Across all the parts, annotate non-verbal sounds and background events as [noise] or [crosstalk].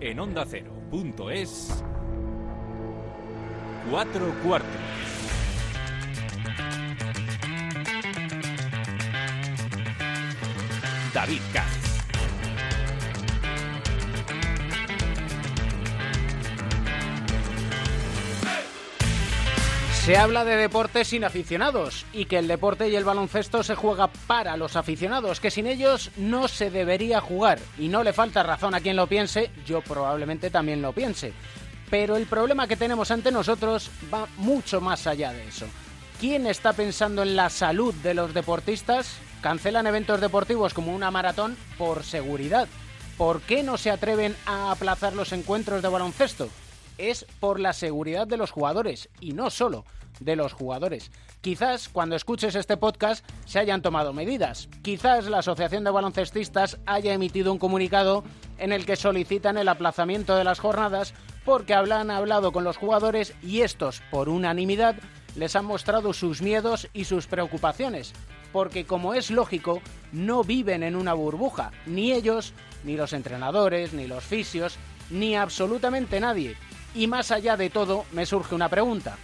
en onda es cuatro cuartos. David Katz. Se habla de deportes sin aficionados y que el deporte y el baloncesto se juega para los aficionados, que sin ellos no se debería jugar. Y no le falta razón a quien lo piense, yo probablemente también lo piense. Pero el problema que tenemos ante nosotros va mucho más allá de eso. ¿Quién está pensando en la salud de los deportistas? Cancelan eventos deportivos como una maratón por seguridad. ¿Por qué no se atreven a aplazar los encuentros de baloncesto? es por la seguridad de los jugadores y no solo de los jugadores. Quizás cuando escuches este podcast se hayan tomado medidas. Quizás la Asociación de Baloncestistas haya emitido un comunicado en el que solicitan el aplazamiento de las jornadas porque han hablado con los jugadores y estos, por unanimidad, les han mostrado sus miedos y sus preocupaciones. Porque como es lógico, no viven en una burbuja, ni ellos, ni los entrenadores, ni los fisios, ni absolutamente nadie. Y más allá de todo, me surge una pregunta.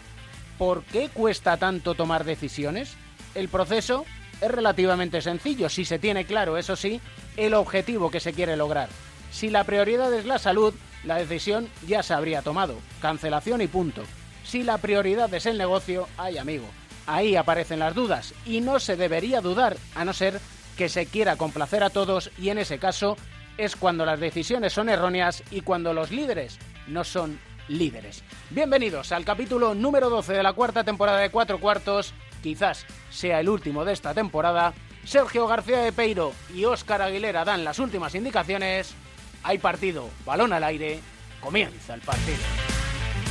¿Por qué cuesta tanto tomar decisiones? El proceso es relativamente sencillo si se tiene claro, eso sí, el objetivo que se quiere lograr. Si la prioridad es la salud, la decisión ya se habría tomado. Cancelación y punto. Si la prioridad es el negocio, ay amigo, ahí aparecen las dudas y no se debería dudar, a no ser que se quiera complacer a todos y en ese caso es cuando las decisiones son erróneas y cuando los líderes no son líderes. Bienvenidos al capítulo número 12 de la cuarta temporada de Cuatro Cuartos, quizás sea el último de esta temporada. Sergio García de Peiro y Óscar Aguilera dan las últimas indicaciones. Hay partido, balón al aire, comienza el partido.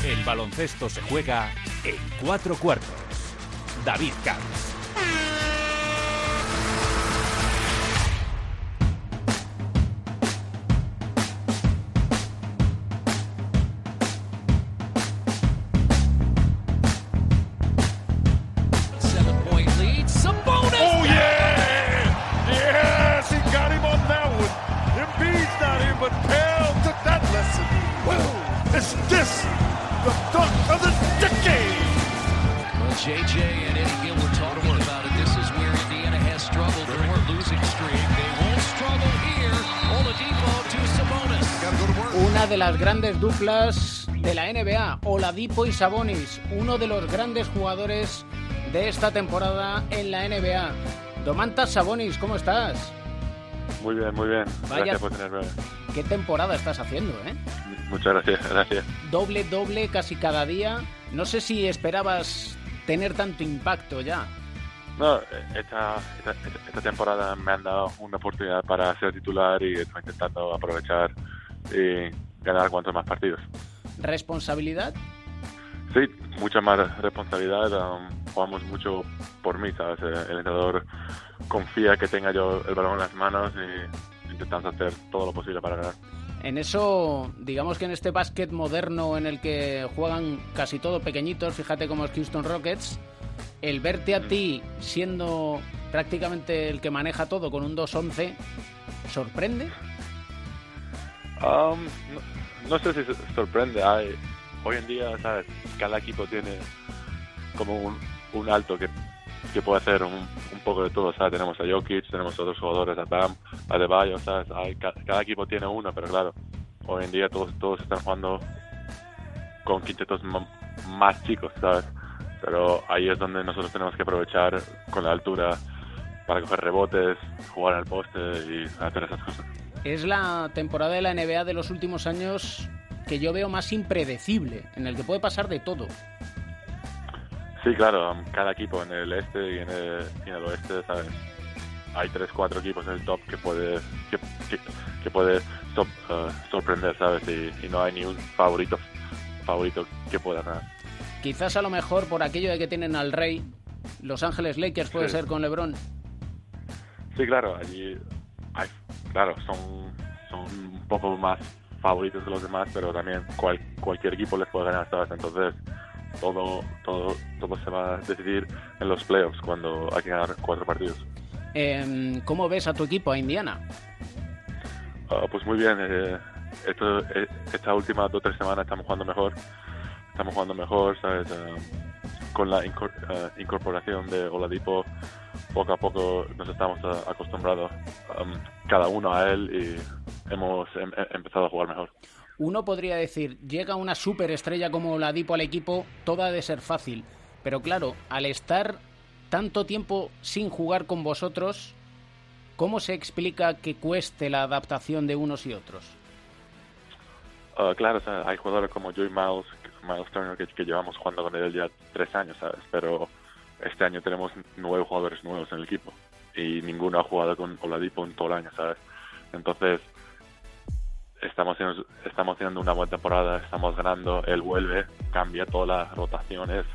El baloncesto se juega en cuatro cuartos. David Camps. De la NBA, Oladipo y Sabonis, uno de los grandes jugadores de esta temporada en la NBA. Domantas Sabonis, ¿cómo estás? Muy bien, muy bien. Vaya, gracias por tenerme. ¿Qué temporada estás haciendo, eh? Muchas gracias, gracias. Doble, doble, casi cada día. No sé si esperabas tener tanto impacto ya. No, esta, esta, temporada me han dado una oportunidad para ser titular y estoy intentando aprovechar y ganar cuantos más partidos. ¿Responsabilidad? Sí, mucha más responsabilidad. Um, jugamos mucho por mí, ¿sabes? El entrenador confía que tenga yo el balón en las manos y intentamos hacer todo lo posible para ganar. En eso, digamos que en este básquet moderno en el que juegan casi todos pequeñitos, fíjate como es Houston Rockets, el verte a ti siendo prácticamente el que maneja todo con un 2-11, ¿sorprende? Um, no, sé si sorprende. Hay, hoy en día, ¿sabes? Cada equipo tiene como un, alto que, que puede hacer un, un, poco de todo, ¿sabes? Tenemos a Jokic, tenemos otros jugadores, a Bam, a De ¿sabes? Hay, cada, equipo tiene uno, pero claro, hoy en día todos, todos están jugando con quintetos más chicos, ¿sabes? Pero ahí es donde nosotros tenemos que aprovechar con la altura para coger rebotes, jugar al poste y hacer esas cosas. Es la temporada de la NBA de los últimos años que yo veo más impredecible, en el que puede pasar de todo. Sí, claro, cada equipo en el este y en el, oeste, ¿sabes? Hay tres, cuatro equipos en el top que puede que, puede uh, sorprender, ¿sabes? Y, no hay ni un favorito favorito que pueda ganar. Quizás a lo mejor por aquello de que tienen al rey, Los Ángeles Lakers puede ser con LeBron. Sí, claro, allí hay, claro, son, son un poco más favoritos que los demás, pero también cualquier equipo les puede ganar, ¿sabes? Entonces, todo, todo, todo se va a decidir en los playoffs cuando hay que ganar cuatro partidos. Em, ¿Cómo ves a tu equipo, a Indiana? Ah, pues muy bien. Eh, esto, eh, estas últimas dos o tres semanas estamos jugando mejor, estamos jugando mejor, ¿sabes? Eh, con la incorporación de Oladipo, poco a poco nos estamos acostumbrados um, cada uno a él y hemos em, em, empezado a jugar mejor. Uno podría decir, llega una superestrella como Oladipo al equipo, todo ha de ser fácil. Pero claro, al estar tanto tiempo sin jugar con vosotros, ¿cómo se explica que cueste la adaptación de unos y otros? Ah, claro, hay jugadores como Joey Miles, Miles Turner, que, llevamos jugando con él ya tres años, ¿sabes? Pero este año tenemos nueve jugadores nuevos en el equipo y ninguno ha jugado con Oladipo en todo el año, ¿sabes? Entonces, estamos haciendo, estamos haciendo una buena temporada, estamos ganando, él vuelve, cambia todas las rotaciones,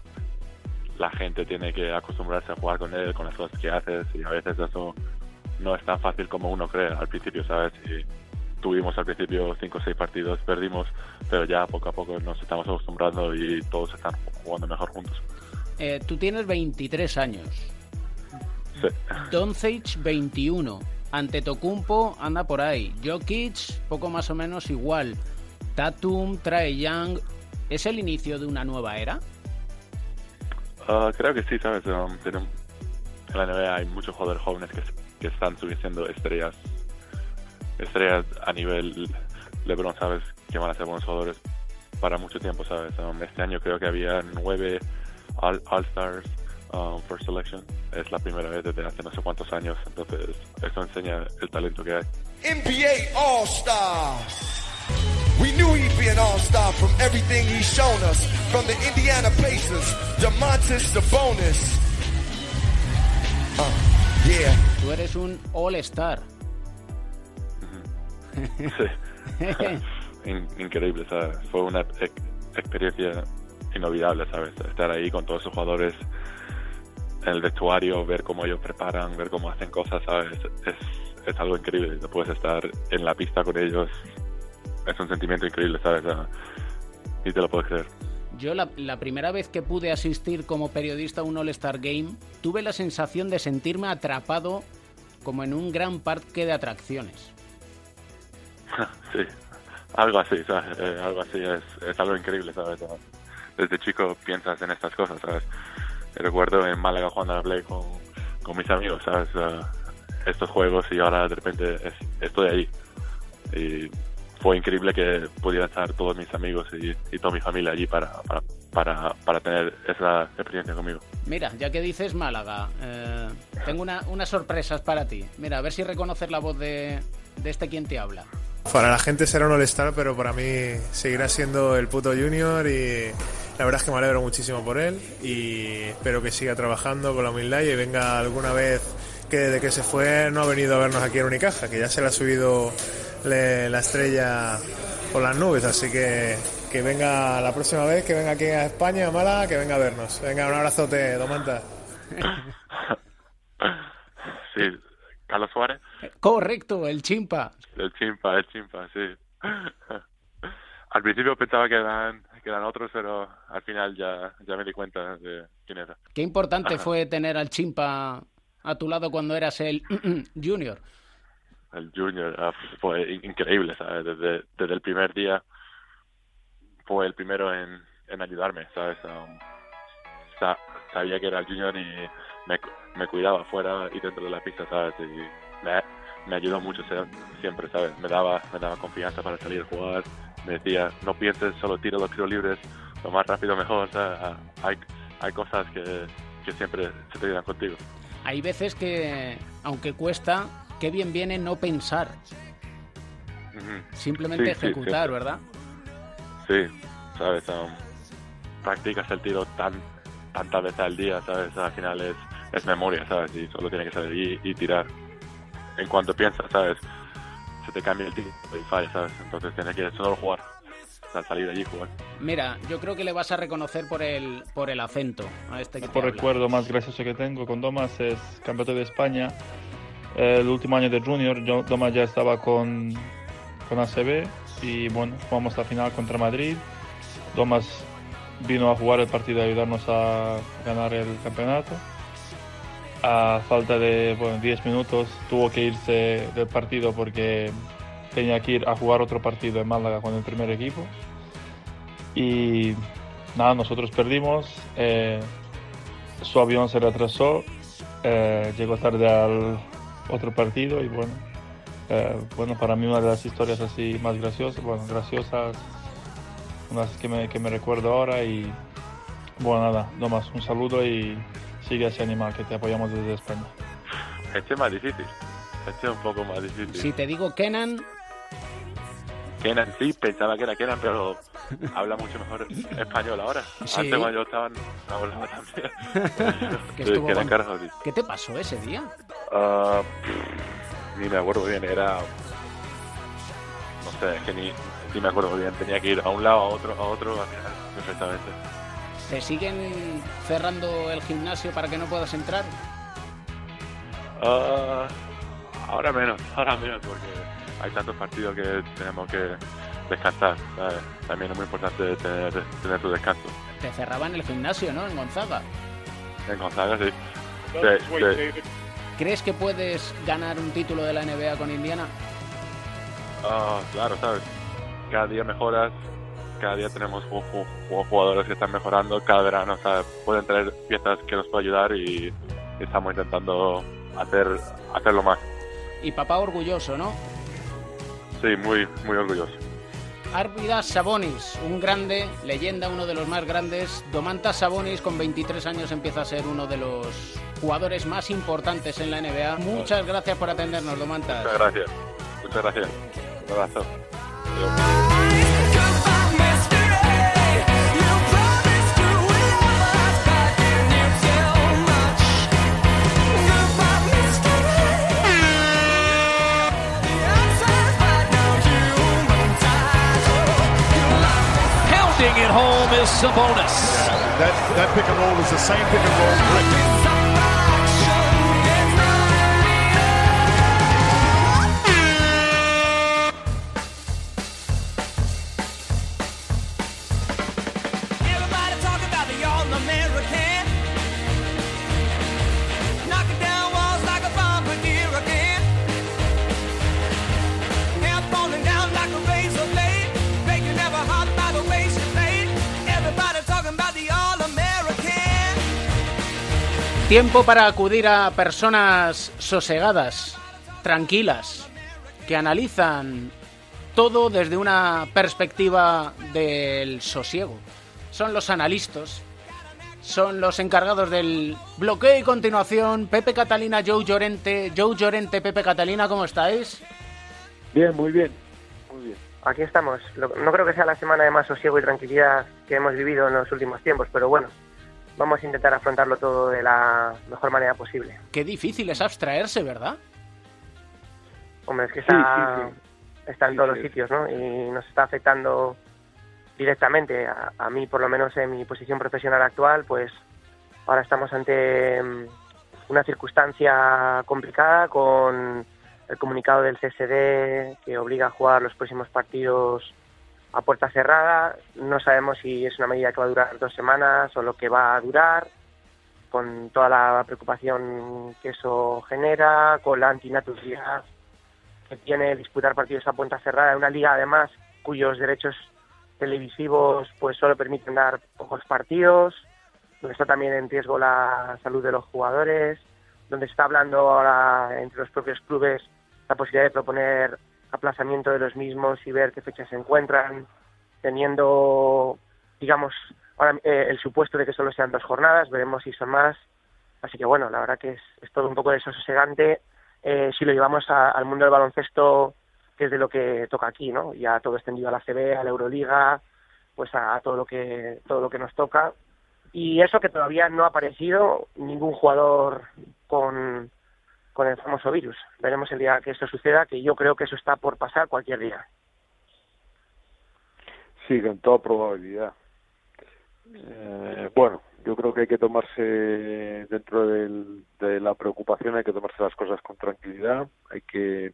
la gente tiene que acostumbrarse a jugar con él, con las cosas que haces y a veces eso no es tan fácil como uno cree al principio, ¿sabes? Y tuvimos al principio cinco o seis partidos, perdimos, pero ya poco a poco nos estamos acostumbrando y todos están jugando mejor juntos. Eh, tú tienes 23 años. Sí. Doncic 21. Ante Tocumpo anda por ahí. Jokic poco más o menos igual. Tatum, Trae Young. ¿Es el inicio de una nueva era? Ah, creo que sí, ¿sabes? Um, en la NBA hay muchos jugadores jóvenes que, que están subiendo estrellas estrellas a nivel LeBron, ¿sabes? Que van a ser buenos jugadores para mucho tiempo, ¿sabes? Um, este año creo que había nueve All-Stars um, First Selection. Es la primera vez desde hace no sé cuántos años, entonces eso enseña el talento que hay. NBA All-Stars. We knew he'd be an all-star from everything he's shown us. From the Indiana Pacers, DeMontis Sabonis. Uh, yeah. Tú eres un all-star. Sí. [laughs] increíble, ¿sabes? Fue una experiencia inolvidable, ¿sabes? Estar ahí con todos esos jugadores en el vestuario, ver cómo ellos preparan, ver cómo hacen cosas, ¿sabes? Es, es algo increíble. Puedes estar en la pista con ellos. Es un sentimiento increíble, ¿sabes? Y te lo puedes creer. Yo la, la, primera vez que pude asistir como periodista a un All-Star Game, tuve la sensación de sentirme atrapado como en un gran parque de atracciones. [laughs] sí, algo así, ¿sabes? Eh, algo así es, es, algo increíble, ¿sabes? Desde chico piensas en estas cosas, ¿sabes? Recuerdo en Málaga jugando a la Play con, con mis amigos, ¿sabes? estos juegos y ahora de repente estoy ahí. Y fue increíble que pudiera estar todos mis amigos y, y toda mi familia allí para, para, para, para, tener esa experiencia conmigo. Mira, ya que dices Málaga, eh, tengo una, unas sorpresas para ti. Mira, a ver si reconoces la voz de, de este quien te habla. Para la gente será un all pero para mí seguirá siendo el puto junior y la verdad es que me alegro muchísimo por él y espero que siga trabajando con la humildad y venga alguna vez que desde que se fue no ha venido a vernos aquí en Unicaja, que ya se le ha subido la estrella por las nubes, así que que venga la próxima vez, que venga aquí a España, a Málaga, que venga a vernos. Venga, un abrazote, Domanta. [laughs] Sí, Carlos Suárez. Correcto, el chimpa. El chimpa, el chimpa, sí. [laughs] Al principio pensaba que eran, que eran otros, pero al final ya, ya me di cuenta de quién era. Qué importante fue tener al chimpa a tu lado cuando eras el [clears throat] junior. El junior ah, fue increíble, ¿sabes? Desde, desde el primer día fue el primero en, en ayudarme, ¿sabes? Um, sabía que era el junior y me, me cuidaba fuera y dentro de la pista, ¿sabes? Y me, me ayudó mucho siempre, ¿sabes? Me daba, me daba confianza para salir a jugar, me decía, no pienses, solo tira los tiros libres, lo más rápido mejor, ¿sabes? Hay, hay cosas que, que siempre se te quedan contigo. Hay veces que, aunque cuesta, qué bien viene no pensar. Simplemente ejecutar, ¿verdad? Sí, ¿sabes? Um, practicas el tiro tan tantas veces al día, ¿sabes? Al final es, es memoria, ¿sabes? Y solo tiene que salir y, y tirar. En cuanto piensas, ¿sabes? Se te cambia el tiro y falla, ¿sabes? Entonces tienes que solo jugar. salir de allí y jugar. Mira, yo creo que le vas a reconocer por el, por el acento a este que Por recuerdo más gracioso que tengo con Domas es campeonato de España. El último año de Junior, yo, Domas ya estaba con, con ACB y bueno, jugamos la final contra Madrid. Domas vino a jugar el partido y ayudarnos a ganar el campeonato. A falta de bueno, 10 minutos tuvo que irse del partido porque tenía que ir a jugar otro partido en Málaga con el primer equipo. Y nada, nosotros perdimos, eh, su avión se retrasó, eh, llegó tarde al otro partido y bueno, eh, bueno, para mí una de las historias así más graciosas, bueno, graciosas, unas que me, que me recuerdo ahora y bueno, nada, no más, un saludo y sigue ese animal que te apoyamos desde España. Este es más difícil, este es un poco más difícil. Si te digo Kenan, Kenan, sí, pensaba que era Kenan, pero [laughs] habla mucho mejor español ahora. Sí. Antes cuando yo estaba, no hablaba también. [laughs] Sí, Kenan con-. ¿qué te pasó ese día? Pff, ni me acuerdo bien, era... No sé, es que ni, ni me acuerdo bien. Tenía que ir a un lado, a otro, a otro, al final, perfectamente. ¿Te siguen cerrando el gimnasio para que no puedas entrar? Ah, ahora menos, ahora menos, porque hay tantos partidos que tenemos que descansar. ¿sabes? También es muy importante tener, tener tu descanso. Te cerraban el gimnasio, ¿no? En Gonzaga. En Gonzaga, sí. ¿Crees que puedes ganar un título de la NBA con Indiana? Ah, claro, ¿sabes? Cada día mejoras, cada día tenemos ju- ju- ju- jugadores que están mejorando, cada verano, ¿sabes? Pueden traer piezas que nos pueden ayudar y estamos intentando hacer hacerlo más. Y papá orgulloso, ¿no? Sí, muy, muy orgulloso. Arvidas Sabonis, un grande, leyenda, uno de los más grandes. Domantas Sabonis, con 23 años, empieza a ser uno de los jugadores más importantes en la NBA. Muchas gracias por atendernos, Domantas. Muchas gracias. Muchas gracias. Un abrazo. Sabonis. That, that pick and roll is the same pick and roll. Rick. Tiempo para acudir a personas sosegadas, tranquilas, que analizan todo desde una perspectiva del sosiego. Son los analistas, son los encargados del bloqueo y continuación. Pepe Catalina, Joe Llorente, Joe Llorente, Pepe Catalina, ¿cómo estáis? Bien, muy bien. Muy bien. Aquí estamos. No creo que sea la semana de más sosiego y tranquilidad que hemos vivido en los últimos tiempos, pero bueno, vamos a intentar afrontarlo todo de la mejor manera posible. Qué difícil es abstraerse, ¿verdad? Hombre, es que Sí, está, sí, está en Sí, todos sí. los sitios, ¿no? Y nos está afectando directamente. A, a mí, por lo menos en mi posición profesional actual, pues ahora estamos ante mm, una circunstancia complicada con el comunicado del CSD que obliga a jugar los próximos partidos a puerta cerrada. No sabemos si es una medida que va a durar dos semanas o lo que va a durar, con toda la preocupación que eso genera, con la antinaturalidad que tiene disputar partidos a puerta cerrada una liga además cuyos derechos televisivos pues solo permiten dar pocos partidos, donde está también en riesgo la salud de los jugadores, donde está hablando ahora entre los propios clubes la posibilidad de proponer aplazamiento de los mismos y ver qué fechas se encuentran, teniendo, digamos, ahora eh, el supuesto de que solo sean dos jornadas, veremos si son más. Así que bueno, la verdad que es, es todo un poco desasosegante eh, si lo llevamos a- al mundo del baloncesto, que es de lo que toca aquí, ¿no? Ya todo extendido a la CB, a la Euroliga, pues a, a todo lo que todo lo que nos toca. Y eso que todavía no ha aparecido ningún jugador con, con el famoso virus. Veremos el día que esto suceda, que yo creo que eso está por pasar cualquier día. Sí, con toda probabilidad. Eh, bueno, yo creo que hay que tomarse, dentro del- de la preocupación, hay que tomarse las cosas con tranquilidad, hay que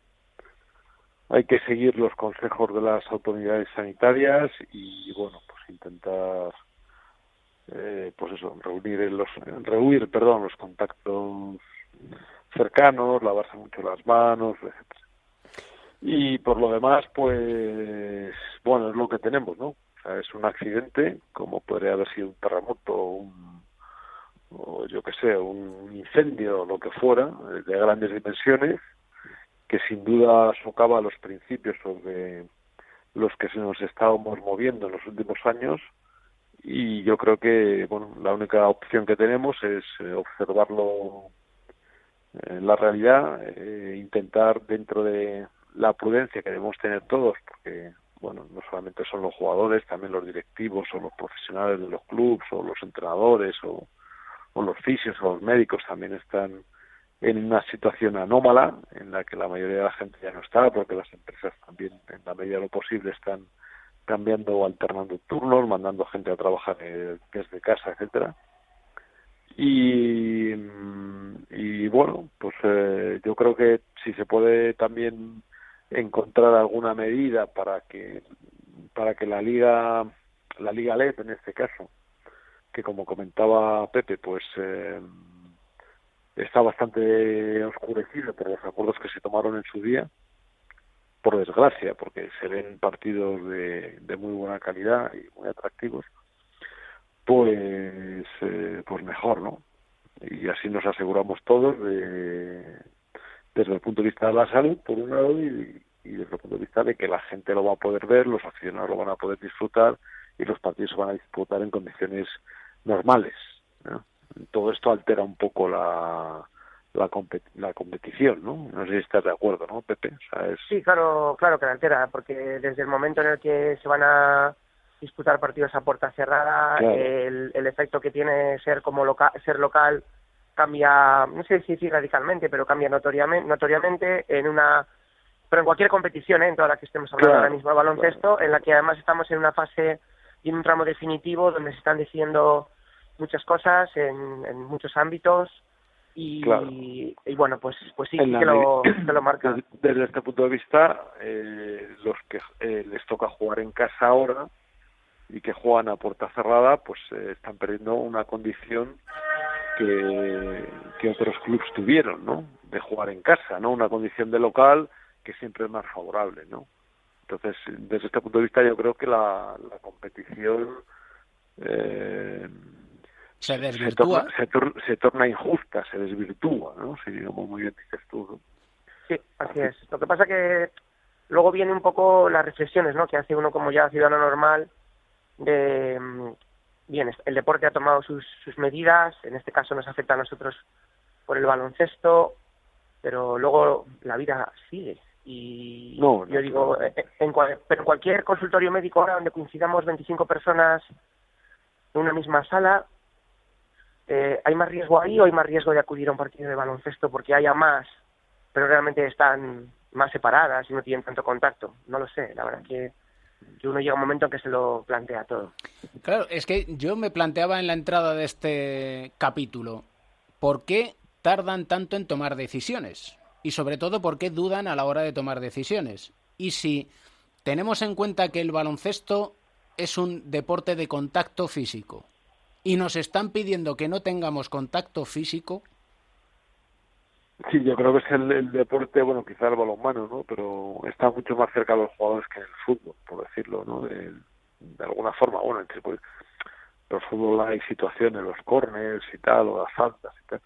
hay que seguir los consejos de las autoridades sanitarias y, bueno, pues intentar, eh, pues eso, reunir los, rehuir, perdón, los contactos cercanos, lavarse mucho las manos, etcétera. Y por lo demás, pues, bueno, es lo que tenemos, ¿no? O sea, es un accidente, como podría haber sido un terremoto, un, o yo que sé, un incendio, lo que fuera, de grandes dimensiones, que sin duda socava los principios sobre los que se nos estábamos moviendo en los últimos años y yo creo que bueno la única opción que tenemos es eh, observarlo en la realidad eh, intentar dentro de la prudencia que debemos tener todos porque bueno no solamente son los jugadores también los directivos o los profesionales de los clubes o los entrenadores o, o los fisios o los médicos también están en una situación anómala en la que la mayoría de la gente ya no está porque las empresas también en la medida de lo posible están cambiando o alternando turnos, mandando gente a trabajar eh, desde casa, etcétera. Y, mm, y bueno, pues eh, yo creo que si se puede también encontrar alguna medida para que para que la liga la liga LED en este caso que como comentaba Pepe pues eh, está bastante oscurecido por los acuerdos que se tomaron en su día por desgracia, porque se ven partidos de, de muy buena calidad y muy atractivos, pues, eh, pues mejor, ¿no? Y así nos aseguramos todos de, desde el punto de vista de la salud, por un lado, y, desde el punto de vista de que la gente lo va a poder ver, los aficionados lo van a poder disfrutar y los partidos se van a disputar en condiciones normales. ¿no? Todo esto altera un poco la, la, la competición, ¿no? No sé si estás de acuerdo, ¿no, Pepe? O sea, es... Sí, claro, claro que la altera, porque desde el momento en el que se van a disputar partidos a puerta cerrada, Claro. el, el efecto que tiene ser como loca, ser local cambia, no sé si decir radicalmente, pero cambia notoriamente, notoriamente en una, pero en cualquier competición, ¿eh? en toda la que estemos hablando Claro, ahora mismo de baloncesto, en la que además estamos en una fase y en un tramo definitivo donde se están diciendo muchas cosas en, en muchos ámbitos y, Claro. y bueno pues pues sí, que lo, que lo marca Desde, [clears throat] desde este punto de vista, eh, los que eh, les toca jugar en casa ahora y que juegan a puerta cerrada, pues eh, están perdiendo una condición que, que otros clubes tuvieron, ¿no? De jugar en casa, ¿no? Una condición de local que siempre es más favorable, ¿no? Entonces, desde este punto de vista, yo creo que la, la competición eh, Se se desvirtúa. torna, se, tor- se torna injusta, se desvirtúa, ¿no? Si, como muy bien dices tú, ¿no? Sí, así es. Lo que pasa que luego viene un poco las reflexiones, ¿no? Que hace uno como ya ciudadano normal de bien, el deporte ha tomado sus, sus medidas, en este caso nos afecta a nosotros por el baloncesto, pero luego la vida sigue y No, yo digo, claro. eh, en, cual- pero en cualquier consultorio médico ahora donde coincidamos 25 personas en una misma sala, eh, ¿hay más riesgo ahí o hay más riesgo de acudir a un partido de baloncesto porque haya más, pero realmente están más separadas y no tienen tanto contacto? No lo sé, la verdad que, que uno llega un momento en que se lo plantea todo. Claro, es que yo me planteaba en la entrada de este capítulo, ¿por qué tardan tanto en tomar decisiones? Y sobre todo, ¿por qué dudan a la hora de tomar decisiones? Y si tenemos en cuenta que el baloncesto es un deporte de contacto físico y nos están pidiendo que no tengamos contacto físico, Sí, yo creo que es el, deporte, bueno, quizá el balonmano, ¿no? Pero está mucho más cerca de los jugadores que en el fútbol, por decirlo, ¿no? De, alguna forma, bueno, entre, pues, el fútbol hay situaciones, los corners y tal, o las faltas y tal.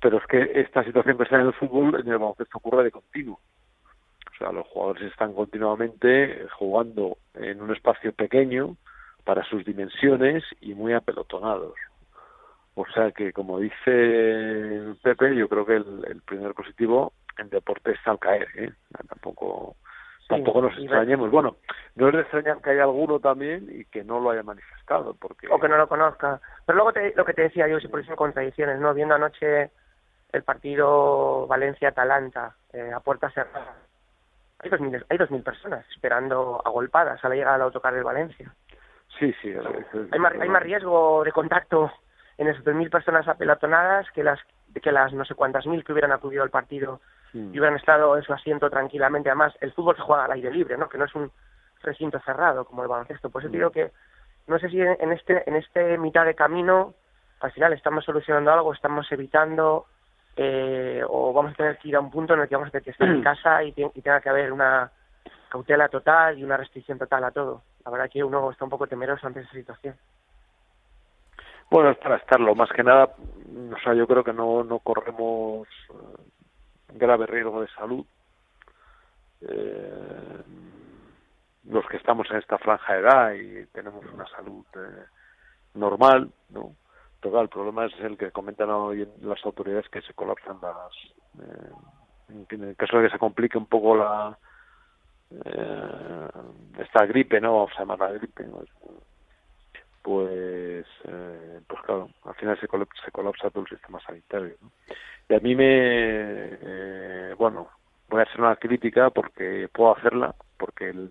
Pero es que esta situación que está en el fútbol, en el baloncesto ocurre de continuo. O sea, los jugadores están continuamente jugando en un espacio pequeño para sus dimensiones y muy apelotonados. O sea que, como dice Pepe, yo creo que el, el primer positivo en deporte está al caer, ¿eh? Tampoco, tampoco nos extrañemos. Bueno, no es de extrañar que haya alguno también y que no lo haya manifestado, porque... o que no lo conozca. Pero luego te- lo que te decía yo, si por eso contradicciones, ¿no? Viendo anoche el partido Valencia-Atalanta eh, a puerta cerrada, hay dos, mil, hay dos mil personas esperando agolpadas a la llegada del autocar del Valencia. Sí, sí. es- es- Hay más, hay más riesgo de contacto en esas dos mil personas apelotonadas que las que las no sé cuántas mil que hubieran acudido al partido Mm. y hubieran estado en su asiento tranquilamente. Además, el fútbol se juega al aire libre, ¿no? Que no es un recinto cerrado como el baloncesto. Por eso te digo que no sé si en este en este mitad de camino al final estamos solucionando algo, estamos evitando eh, o vamos a tener que ir a un punto en el que vamos a tener que estar en [clears throat] casa y, y tenga que haber una cautela total y una restricción total a todo. La verdad que uno está un poco temeroso ante esa situación. Bueno, es para estarlo. Más que nada, o sea, yo creo que no, no corremos eh, grave riesgo de salud. Eh, los que estamos en esta franja de edad y tenemos una salud eh, normal, ¿no? El problema es el que comentan hoy las autoridades que se colapsan las... eh, en el caso de que se complique un poco la eh, esta gripe, ¿no? Vamos a llamarla gripe, ¿no? Pues eh, pues claro al final se colapsa, se colapsa todo el sistema sanitario y a mí me eh, bueno voy a hacer una crítica porque puedo hacerla porque el,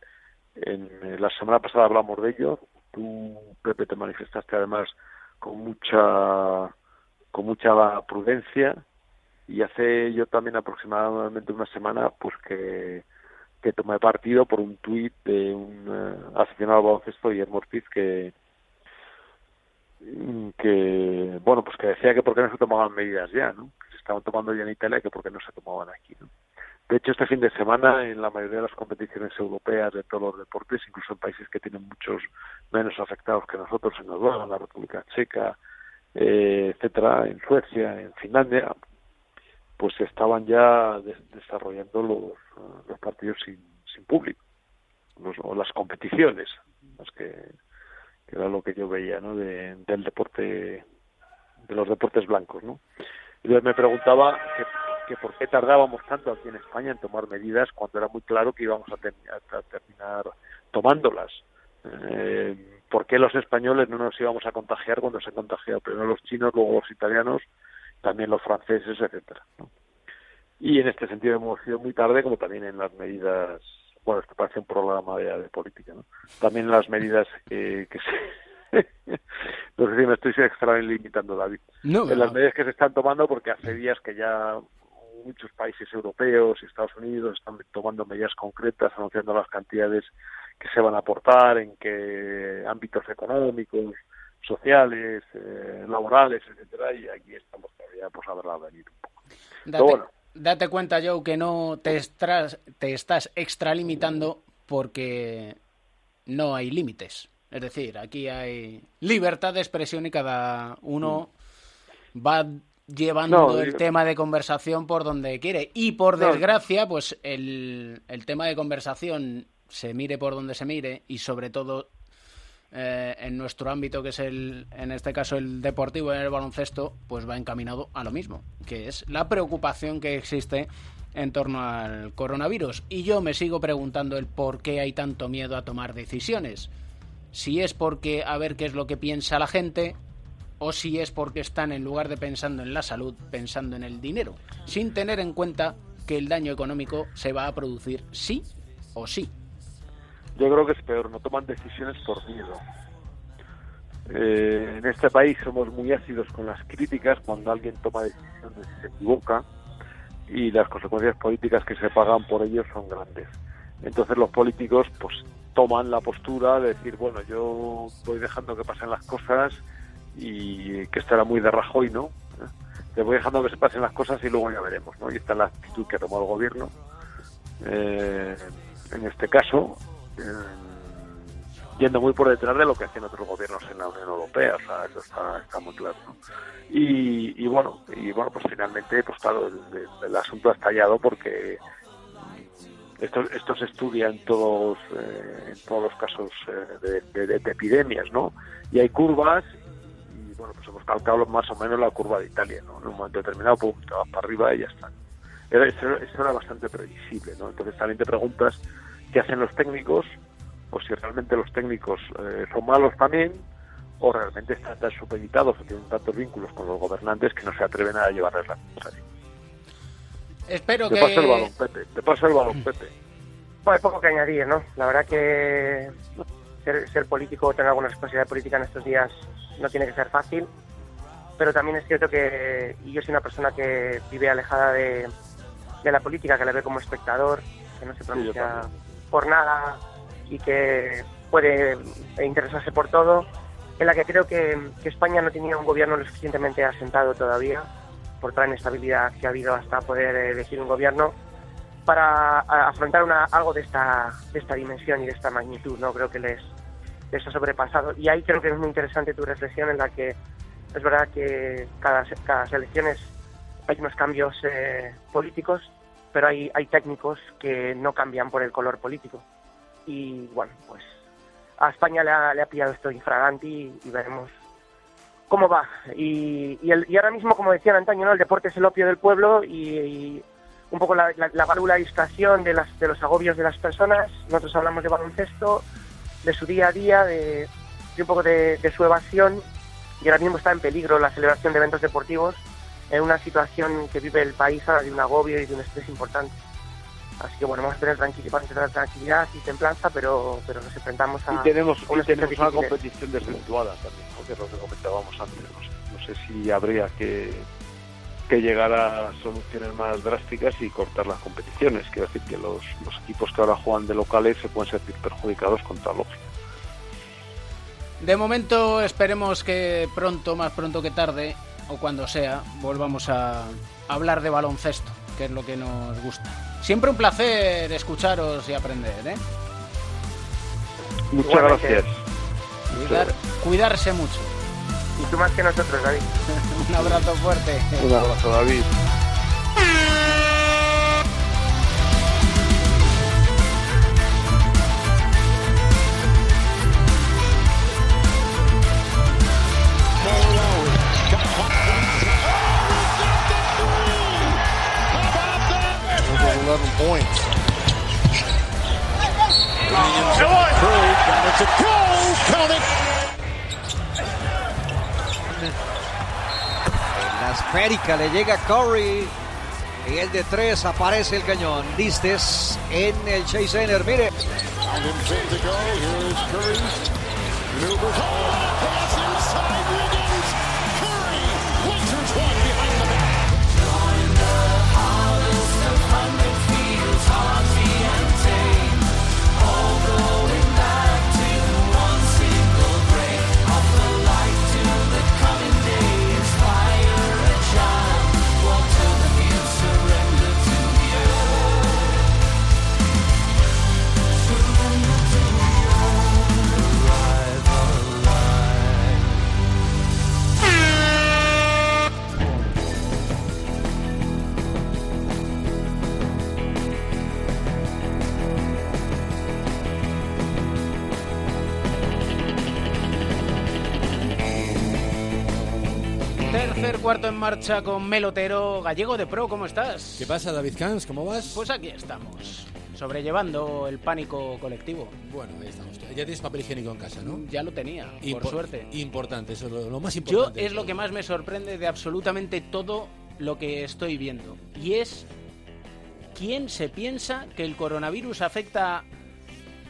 en, la semana pasada hablamos de ello. Tú Pepe te manifestaste además con mucha con mucha prudencia y hace yo también aproximadamente una semana pues que que tomé partido por un tuit de un eh, aficionado al baloncesto Guillermo Ortiz que que bueno pues que decía que por qué no se tomaban medidas ya no que se estaban tomando ya en Italia que por qué no se tomaban aquí ¿no? de hecho este fin de semana en la mayoría de las competiciones europeas de todos los deportes incluso en países que tienen muchos menos afectados que nosotros en Noruega en la República Checa eh, etcétera en Suecia en Finlandia pues se estaban ya de- desarrollando los, los partidos sin, sin público los, o las competiciones más que que era lo que yo veía ¿no? de, del deporte de los deportes blancos ¿no? y entonces me preguntaba que, que por qué tardábamos tanto aquí en España en tomar medidas cuando era muy claro que íbamos a, ter- terminar tomándolas eh, por qué los españoles no nos íbamos a contagiar cuando se contagiaron primero los chinos luego los italianos también los franceses etcétera y en este sentido hemos sido muy tarde como también en las medidas bueno, esto parece un programa de, de política, ¿no? También las medidas eh, que se... [laughs] no sé si me estoy extralimitando, David. No, en las medidas que se están tomando, porque hace días que ya muchos países europeos y Estados Unidos están tomando medidas concretas, anunciando las cantidades que se van a aportar, en qué ámbitos económicos, sociales, eh, laborales, etcétera, y aquí estamos todavía pues a verla venir un poco. Pero bueno, date cuenta, Joe, que no te, estras- te estás extralimitando porque no hay límites. Es decir, aquí hay libertad de expresión y cada uno va llevando No, el digo- tema de conversación por donde quiere. Y por No. desgracia, pues el, el tema de conversación se mire por donde se mire y sobre todo eh, en nuestro ámbito, que es el, en este caso el deportivo, en el baloncesto, pues va encaminado a lo mismo, que es la preocupación que existe en torno al coronavirus. Y yo me sigo preguntando el por qué hay tanto miedo a tomar decisiones. Si es porque a ver qué es lo que piensa la gente o si es porque están en lugar de pensando en la salud, pensando en el dinero, sin tener en cuenta que el daño económico se va a producir sí o sí. Yo creo que es peor, no toman decisiones por miedo. Eh, en este país somos muy ácidos con las críticas cuando alguien toma decisiones se equivoca y las consecuencias políticas que se pagan por ello son grandes. Entonces los políticos pues toman la postura de decir, bueno, yo voy dejando que pasen las cosas y que esto era muy de Rajoy, ¿no? Te voy dejando que se pasen las cosas y luego ya veremos, ¿no? Y esta es la actitud que ha tomado el gobierno. Eh, en este caso, yendo muy por detrás de lo que hacen otros gobiernos en la Unión Europea, o sea, eso está, está muy claro. ¿no? Y, y bueno, y bueno, pues finalmente, pues claro, el, asunto ha estallado porque mm, esto, esto se estudia en todos, eh, en todos los casos eh, de, de- de epidemias, ¿no? Y hay curvas y bueno, pues hemos calcado más o menos la curva de Italia, ¿no? En un momento determinado, pum, te vas para arriba y ya está. Eso, eso era bastante previsible, ¿no? Entonces también te preguntas qué hacen los técnicos, o si realmente los técnicos eh, son malos también, o realmente están tan supeditados o tienen tantos vínculos con los gobernantes que no se atreven a llevarles la contraria. Espero Te que... paso el balón, Pepe. Te paso el balón, Pepe. Hay poco que añadir, ¿no? La verdad que ser, ser político o tener alguna responsabilidad política en estos días no tiene que ser fácil, pero también es cierto que y yo soy una persona que vive alejada de, de la política, que la ve como espectador, que no se pronuncia. Por nada y que puede interesarse por todo, en la que creo que, España no tenía un gobierno lo suficientemente asentado todavía, por toda la inestabilidad que ha habido hasta poder elegir un gobierno para afrontar una, algo de esta, de esta dimensión y de esta magnitud. no Creo que les, les ha sobrepasado. Y ahí creo que es muy interesante tu reflexión en la que es verdad que cada, cada elecciones hay unos cambios eh, políticos, pero hay, hay técnicos que no cambian por el color político. Y bueno, pues a España le ha, le ha pillado esto infraganti y, y veremos cómo va. Y, y, el- y ahora mismo, como decían antaño, ¿no? el deporte es el opio del pueblo y, y un poco la, la, la válvula de distracción de, las, de los agobios de las personas. Nosotros hablamos de baloncesto, de su día a día, de, de un poco de, de su evasión y ahora mismo está en peligro la celebración de eventos deportivos en una situación que vive el país ahora de un agobio y de un estrés importante. Así que bueno, vamos a tener tranquilidad, y templanza, pero, pero nos enfrentamos a Y tenemos, a unas y tenemos una competición desvirtuada también, ¿no? que es lo que comentábamos antes. No sé, no sé si habría que, que llegar a soluciones más drásticas y cortar las competiciones. Quiero decir que los, los equipos que ahora juegan de locales se pueden sentir perjudicados con tal lógica. De momento esperemos que pronto, más pronto que tarde, o cuando sea, volvamos a hablar de baloncesto, que es lo que nos gusta. Siempre un placer escucharos y aprender, ¿eh? Muchas Igualmente. gracias. Cuidar- cuidarse mucho. Y tú más que nosotros, David. [laughs] Un abrazo fuerte. Un abrazo, David. Eleven points. Curry got it to go. Count it. En la esférica le llega Curry. Y el de tres aparece el cañón. Distes en el Chase Center. Mire. Round cuarto en marcha con Melotero, gallego de pro, ¿cómo estás? ¿Qué pasa, David Camps? ¿Cómo vas? Pues aquí estamos, sobrellevando el pánico colectivo. Bueno, ahí estamos. Ya tienes papel higiénico en casa, ¿no? Ya lo tenía, por suerte. Importante, eso es lo, lo más Yo importante. de es lo que más me sorprende de absolutamente todo lo que estoy viendo. Y es quién se piensa que el coronavirus afecta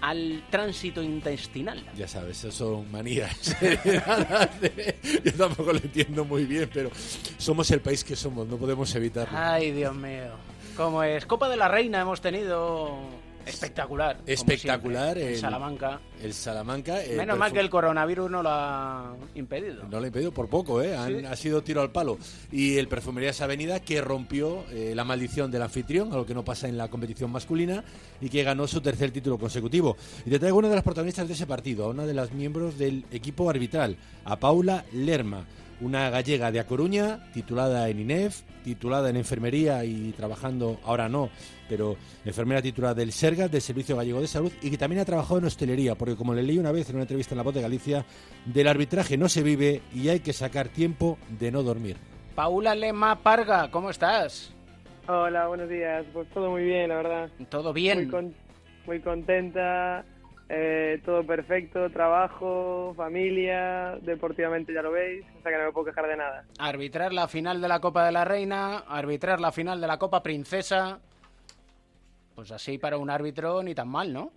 al tránsito intestinal. Ya sabes, eso son manías. [laughs] Yo tampoco lo entiendo muy bien, pero somos el país que somos, no podemos evitarlo. Ay, Dios mío. ¿Cómo es? Copa de la Reina hemos tenido espectacular. Espectacular el- Salamanca. El Salamanca. eh, Menos mal que el coronavirus no lo ha impedido. No lo he impedido por poco, ¿eh? Han- Sí. Ha sido tiro al palo. Y el Perfumerías Avenida que rompió eh, la maldición del anfitrión, algo que no pasa en la competición masculina, y que ganó su tercer título consecutivo. Y te traigo una de las protagonistas de ese partido, a una de las miembros del equipo arbitral, a Paula Lerma, una gallega de A Coruña, titulada en INEF, titulada en enfermería y trabajando, ahora no, pero enfermera titulada del SERGAT, del Servicio Gallego de Salud, y que también ha trabajado en hostelería, porque como le leí una vez en una entrevista en La Voz de Galicia, del arbitraje no se vive y hay que sacar tiempo de no dormir. Paula Lema Parga, ¿cómo estás? Hola, buenos días. Pues todo muy bien, la verdad. ¿Todo bien? Muy, con- muy contenta, eh, todo perfecto, trabajo, familia, deportivamente ya lo veis, o sea que no me puedo quejar de nada. Arbitrar la final de la Copa de la Reina, arbitrar la final de la Copa Princesa. Pues así para un árbitro ni tan mal, ¿no?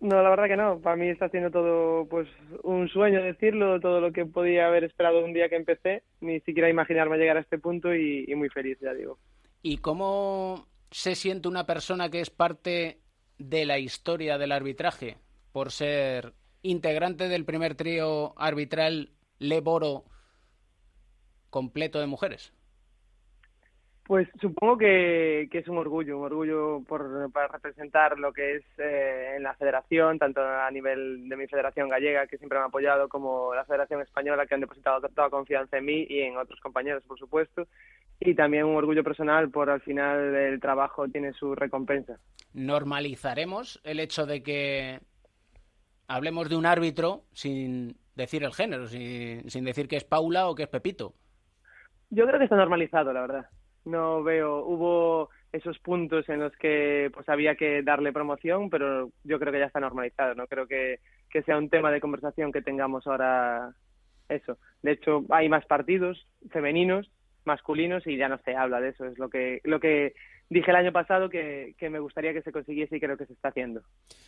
No, la verdad que no. Para mí está siendo todo pues un sueño decirlo, todo lo que podía haber esperado un día que empecé, ni siquiera imaginarme llegar a este punto y, y muy feliz, ya digo. ¿Y cómo se siente una persona que es parte de la historia del arbitraje por ser integrante del primer trío arbitral Leboro completo de mujeres? Pues supongo que, que es un orgullo, un orgullo por, para representar lo que es eh, en la federación, tanto a nivel de mi federación gallega, que siempre me ha apoyado, como la federación española, que han depositado toda confianza en mí y en otros compañeros, por supuesto. Y también un orgullo personal por al final el trabajo tiene su recompensa. Normalizaremos el hecho de que hablemos de un árbitro sin decir el género, sin, sin decir que es Paula o que es Pepito. Yo creo que está normalizado, la verdad. No veo, hubo esos puntos en los que pues había que darle promoción, pero yo creo que ya está normalizado. No creo que, que sea un tema de conversación que tengamos ahora eso. De hecho, hay más partidos femeninos, masculinos y ya no se habla de eso. Es lo que lo que dije el año pasado que, que me gustaría que se consiguiese y creo que se está haciendo.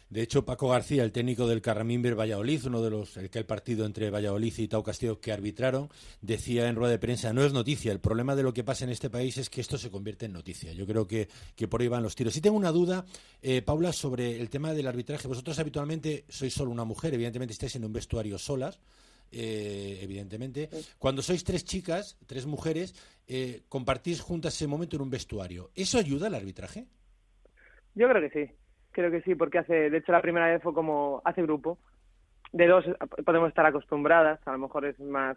De hecho, Paco García, el técnico del Carramimber Valladolid, uno de los que el partido entre Valladolid y Tau Castillo que arbitraron, decía en rueda de prensa, no es noticia, el problema de lo que pasa en este país es que esto se convierte en noticia. Yo creo que, que por ahí van los tiros. Sí tengo una duda, eh, Paula, sobre el tema del arbitraje. Vosotros habitualmente sois solo una mujer, evidentemente estáis en un vestuario solas. Eh, evidentemente. Cuando sois tres chicas, tres mujeres, eh, compartís juntas ese momento en un vestuario. ¿Eso ayuda al arbitraje? Yo creo que sí, creo que sí, porque hace, de hecho la primera vez fue como hace grupo. De dos podemos estar acostumbradas, a lo mejor es más.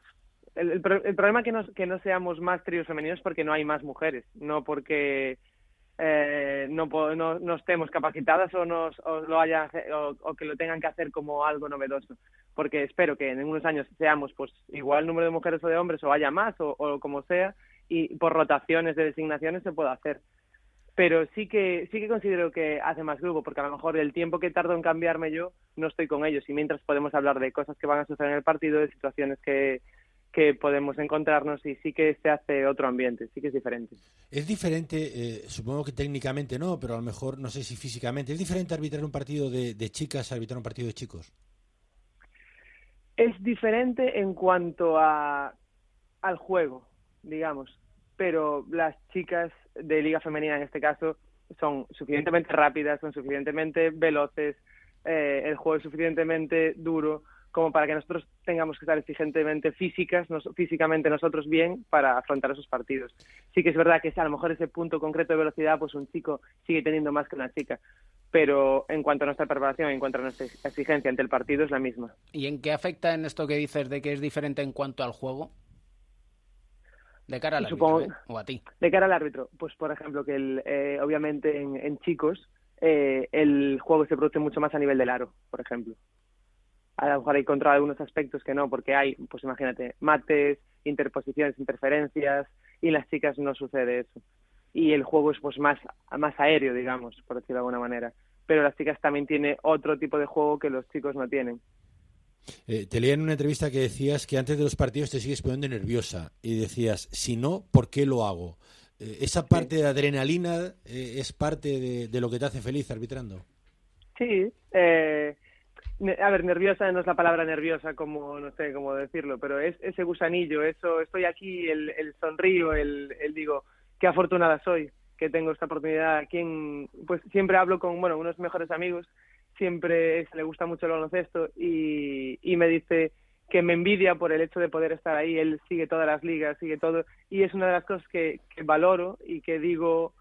El, el, el problema que no, que no seamos más tríos femeninos es porque no hay más mujeres, no porque eh, no, no, no estemos capacitadas o, nos, o, lo hayan, o, o que lo tengan que hacer como algo novedoso. Porque espero que en unos años seamos pues igual número de mujeres o de hombres o haya más o, como sea y por rotaciones de designaciones se pueda hacer pero sí que sí que considero que hace más grupo porque a lo mejor el tiempo que tardo en cambiarme yo no estoy con ellos y mientras podemos hablar de cosas que van a suceder en el partido de situaciones que que podemos encontrarnos y sí que se hace otro ambiente sí que es diferente Es diferente, eh, supongo que técnicamente no, pero a lo mejor no sé si físicamente. ¿Es diferente arbitrar un partido de, de chicas a arbitrar un partido de chicos? Es diferente en cuanto a al juego digamos pero las chicas de liga femenina en este caso son suficientemente rápidas son suficientemente veloces eh, el juego es suficientemente duro como para que nosotros tengamos que estar exigentemente físicas, nos- físicamente nosotros bien para afrontar esos partidos. Sí que es verdad que a lo mejor ese punto concreto de velocidad, pues un chico sigue teniendo más que una chica, pero en cuanto a nuestra preparación, en cuanto a nuestra exigencia ante el partido es la misma. ¿Y en qué afecta en esto que dices de que es diferente en cuanto al juego? De cara al árbitro, ¿eh? o a ti. De cara al árbitro, pues por ejemplo que el, eh, obviamente en, en chicos eh, el juego se produce mucho más a nivel del aro, por ejemplo. A lo mejor hay contra algunos aspectos que no, porque hay, pues imagínate, mates, interposiciones, interferencias, y en las chicas no sucede eso. Y el juego es pues más, más aéreo, digamos, por decirlo de alguna manera. Pero las chicas también tienen otro tipo de juego que los chicos no tienen. Eh, te leí en una entrevista que decías que antes de los partidos te sigues poniendo nerviosa y decías, si no, ¿por qué lo hago? Eh, esa parte de adrenalina eh, es parte de, de lo que te hace feliz arbitrando. Sí, eh, a ver, nerviosa no es la palabra nerviosa como, no sé cómo decirlo, pero es ese gusanillo, eso, estoy aquí, el, el sonrío, el, el digo, qué afortunada soy que tengo esta oportunidad. Quien, pues siempre hablo con, bueno, unos mejores amigos, siempre se le gusta mucho el baloncesto y, y me dice que me envidia por el hecho de poder estar ahí, él sigue todas las ligas, sigue todo, y es una de las cosas que, que valoro y que digo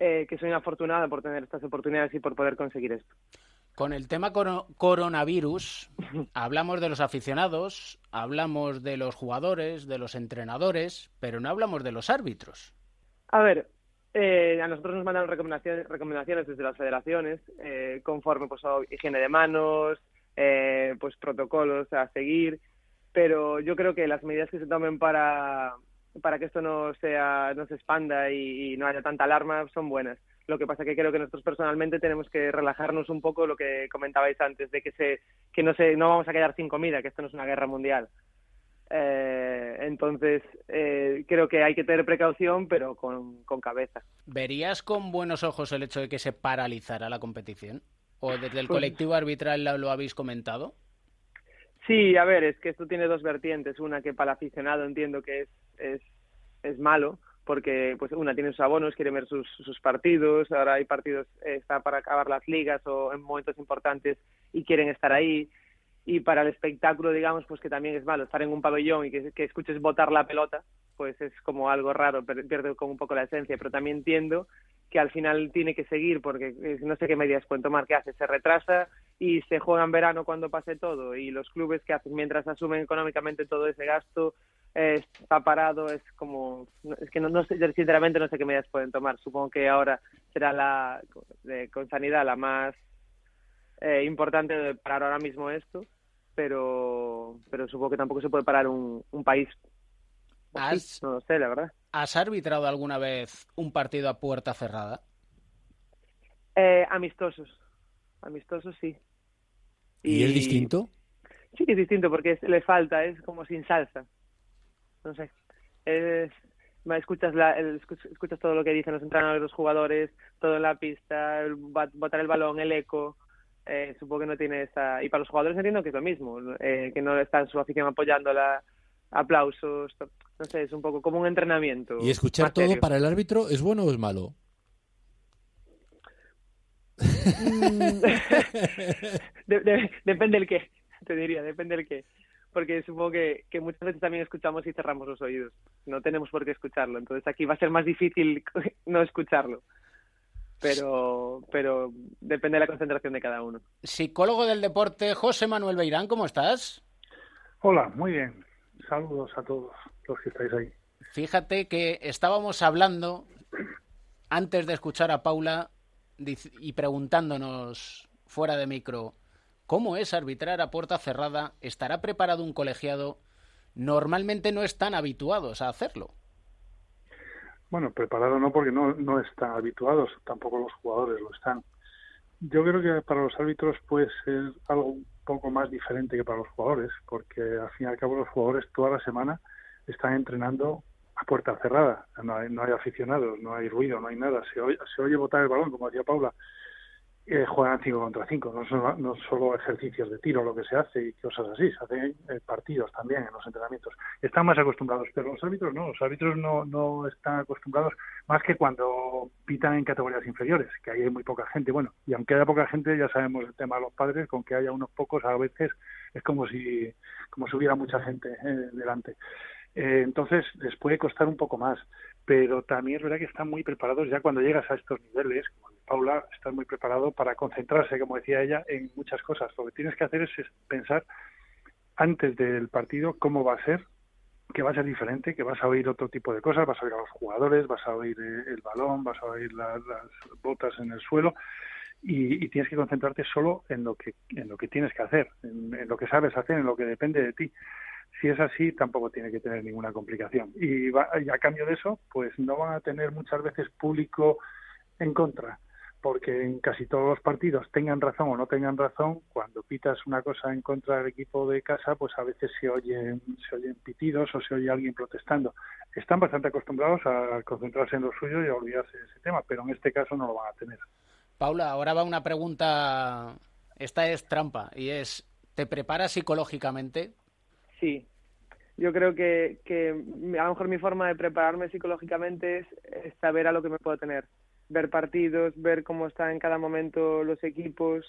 eh, que soy una afortunada por tener estas oportunidades y por poder conseguir esto. Con el tema coro- coronavirus, [laughs] hablamos de los aficionados, hablamos de los jugadores, de los entrenadores, pero no hablamos de los árbitros. A ver, eh, a nosotros nos mandaron recomendaciones, recomendaciones desde las federaciones, eh, conforme pues a higiene de manos, eh, pues protocolos a seguir, pero yo creo que las medidas que se tomen para, para que esto no sea no se expanda y, y no haya tanta alarma son buenas. Lo que pasa que creo que nosotros personalmente tenemos que relajarnos un poco lo que comentabais antes de que se que no se no vamos a quedar sin comida, que esto no es una guerra mundial. Eh, entonces, eh, creo que hay que tener precaución, pero con, con cabeza. ¿Verías con buenos ojos el hecho de que se paralizara la competición? ¿O desde el Pues- colectivo arbitral lo, lo habéis comentado? Sí, a ver, es que esto tiene dos vertientes. Una que para el aficionado entiendo que es, es, es malo, porque pues una tiene sus abonos, quiere ver sus, sus partidos, ahora hay partidos, eh, está para acabar las ligas o en momentos importantes y quieren estar ahí. Y para el espectáculo, digamos, pues que también es malo estar en un pabellón y que, escuches botar la pelota, pues es como algo raro, pierde como un poco la esencia, pero también entiendo que al final tiene que seguir porque eh, no sé qué medidas pueden tomar, ¿qué hace? Se retrasa y se juega en verano cuando pase todo y los clubes que hacen mientras asumen económicamente todo ese gasto eh, está parado, es como, es que no, no sé, sinceramente no sé qué medidas pueden tomar, supongo que ahora será la, de- con sanidad la más eh, importante de parar ahora mismo esto, pero, pero supongo que tampoco se puede parar un, un país. ¿Has, No lo sé, la verdad. ¿Has arbitrado alguna vez un partido a puerta cerrada? Eh, amistosos. Amistosos, sí. ¿Y es distinto? Sí, que es distinto porque es- le falta, es como sin salsa. No sé. Es, escuchas, la, el- escuchas todo lo que dicen los entrenadores, los jugadores, todo en la pista, el botar el balón, el eco. Eh, supongo que no tiene esa. Y para los jugadores entiendo que es lo mismo, eh, que no están su afición apoyándola, aplausos. to- No sé, es un poco como un entrenamiento. ¿Y escuchar todo serio. para el árbitro es bueno o es malo? [laughs] De- de- depende el qué, te diría, depende el qué. Porque supongo que, que muchas veces también escuchamos y cerramos los oídos. No tenemos por qué escucharlo. Entonces aquí va a ser más difícil [laughs] no escucharlo. Pero, pero depende de la concentración de cada uno. Psicólogo del deporte, José Manuel Beirán, ¿cómo estás? Hola, muy bien. Saludos a todos los que estáis ahí. Fíjate que estábamos hablando antes de escuchar a Paula y preguntándonos fuera de micro cómo es arbitrar a puerta cerrada, estará preparado un colegiado, normalmente no están habituados a hacerlo. Bueno, preparado no porque no, no están habituados, tampoco los jugadores lo están. Yo creo que para los árbitros puede ser algo un poco más diferente que para los jugadores, porque al fin y al cabo los jugadores toda la semana están entrenando a puerta cerrada. No hay, no hay aficionados, no hay ruido, no hay nada. Se oye, se oye botar el balón, como decía Paula. Eh, juegan 5 contra 5, no, no solo ejercicios de tiro lo que se hace y cosas así, se hacen eh, partidos también en los entrenamientos. Están más acostumbrados, pero los árbitros no, los árbitros no, no están acostumbrados más que cuando pitan en categorías inferiores, que ahí hay muy poca gente. Bueno, y aunque haya poca gente, ya sabemos el tema de los padres, con que haya unos pocos a veces es como si, como si hubiera mucha gente eh, delante. Eh, entonces les puede costar un poco más, pero también es verdad que están muy preparados ya cuando llegas a estos niveles, como Paula, estás muy preparado para concentrarse, como decía ella, en muchas cosas. Lo que tienes que hacer es, pensar antes del partido cómo va a ser, que va a ser diferente, que vas a oír otro tipo de cosas, vas a oír a los jugadores, vas a oír eh, el balón, vas a oír la- las botas en el suelo y, y tienes que concentrarte solo en lo que en lo que tienes que hacer, en, en lo que sabes hacer, en lo que depende de ti. Si es así, tampoco tiene que tener ninguna complicación. Y, va- y a cambio de eso, pues no van a tener muchas veces público en contra, porque en casi todos los partidos, tengan razón o no tengan razón, cuando pitas una cosa en contra del equipo de casa, pues a veces se oyen, se oyen pitidos o se oye alguien protestando. Están bastante acostumbrados a concentrarse en lo suyo y a olvidarse de ese tema, pero en este caso no lo van a tener. Paula, ahora va una pregunta, esta es trampa, y es, ¿te preparas psicológicamente? Sí, yo creo que, que a lo mejor mi forma de prepararme psicológicamente es, es saber a lo que me puedo tener. Ver partidos, ver cómo están en cada momento los equipos,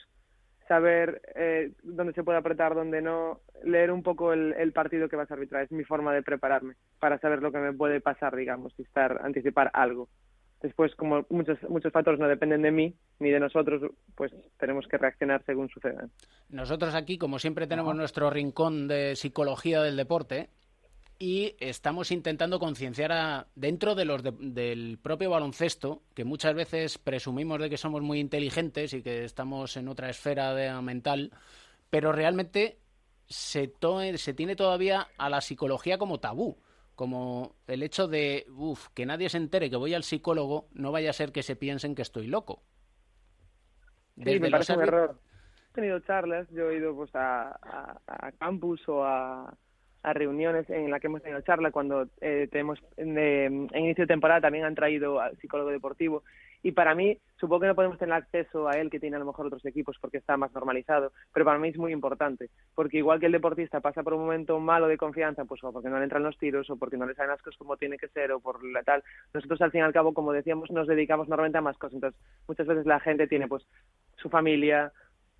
saber eh, dónde se puede apretar, dónde no, leer un poco el, el partido que vas a arbitrar. Es mi forma de prepararme para saber lo que me puede pasar, digamos, y estar, anticipar algo. Después, como muchos, muchos factores no dependen de mí ni de nosotros, pues tenemos que reaccionar según sucedan. Nosotros aquí, como siempre, tenemos nuestro rincón de psicología del deporte y estamos intentando concienciar a, dentro de los de- del propio baloncesto, que muchas veces presumimos de que somos muy inteligentes y que estamos en otra esfera de- mental, pero realmente se, to- se tiene todavía a la psicología como tabú. Como el hecho de, uff, que nadie se entere que voy al psicólogo, no vaya a ser que se piensen que estoy loco. Sí, Desde me los parece un árbit- error. He tenido charlas, yo he ido pues a, a, a campus o a, a reuniones en las que hemos tenido charla cuando eh, tenemos en, eh, en inicio de temporada también han traído al psicólogo deportivo y para mí supongo que no podemos tener acceso a él que tiene a lo mejor otros equipos porque está más normalizado pero para mí es muy importante porque igual que el deportista pasa por un momento malo de confianza pues o porque no le entran los tiros o porque no le salen las cosas como tiene que ser o por la tal nosotros al fin y al cabo como decíamos nos dedicamos normalmente a más cosas entonces muchas veces la gente tiene pues su familia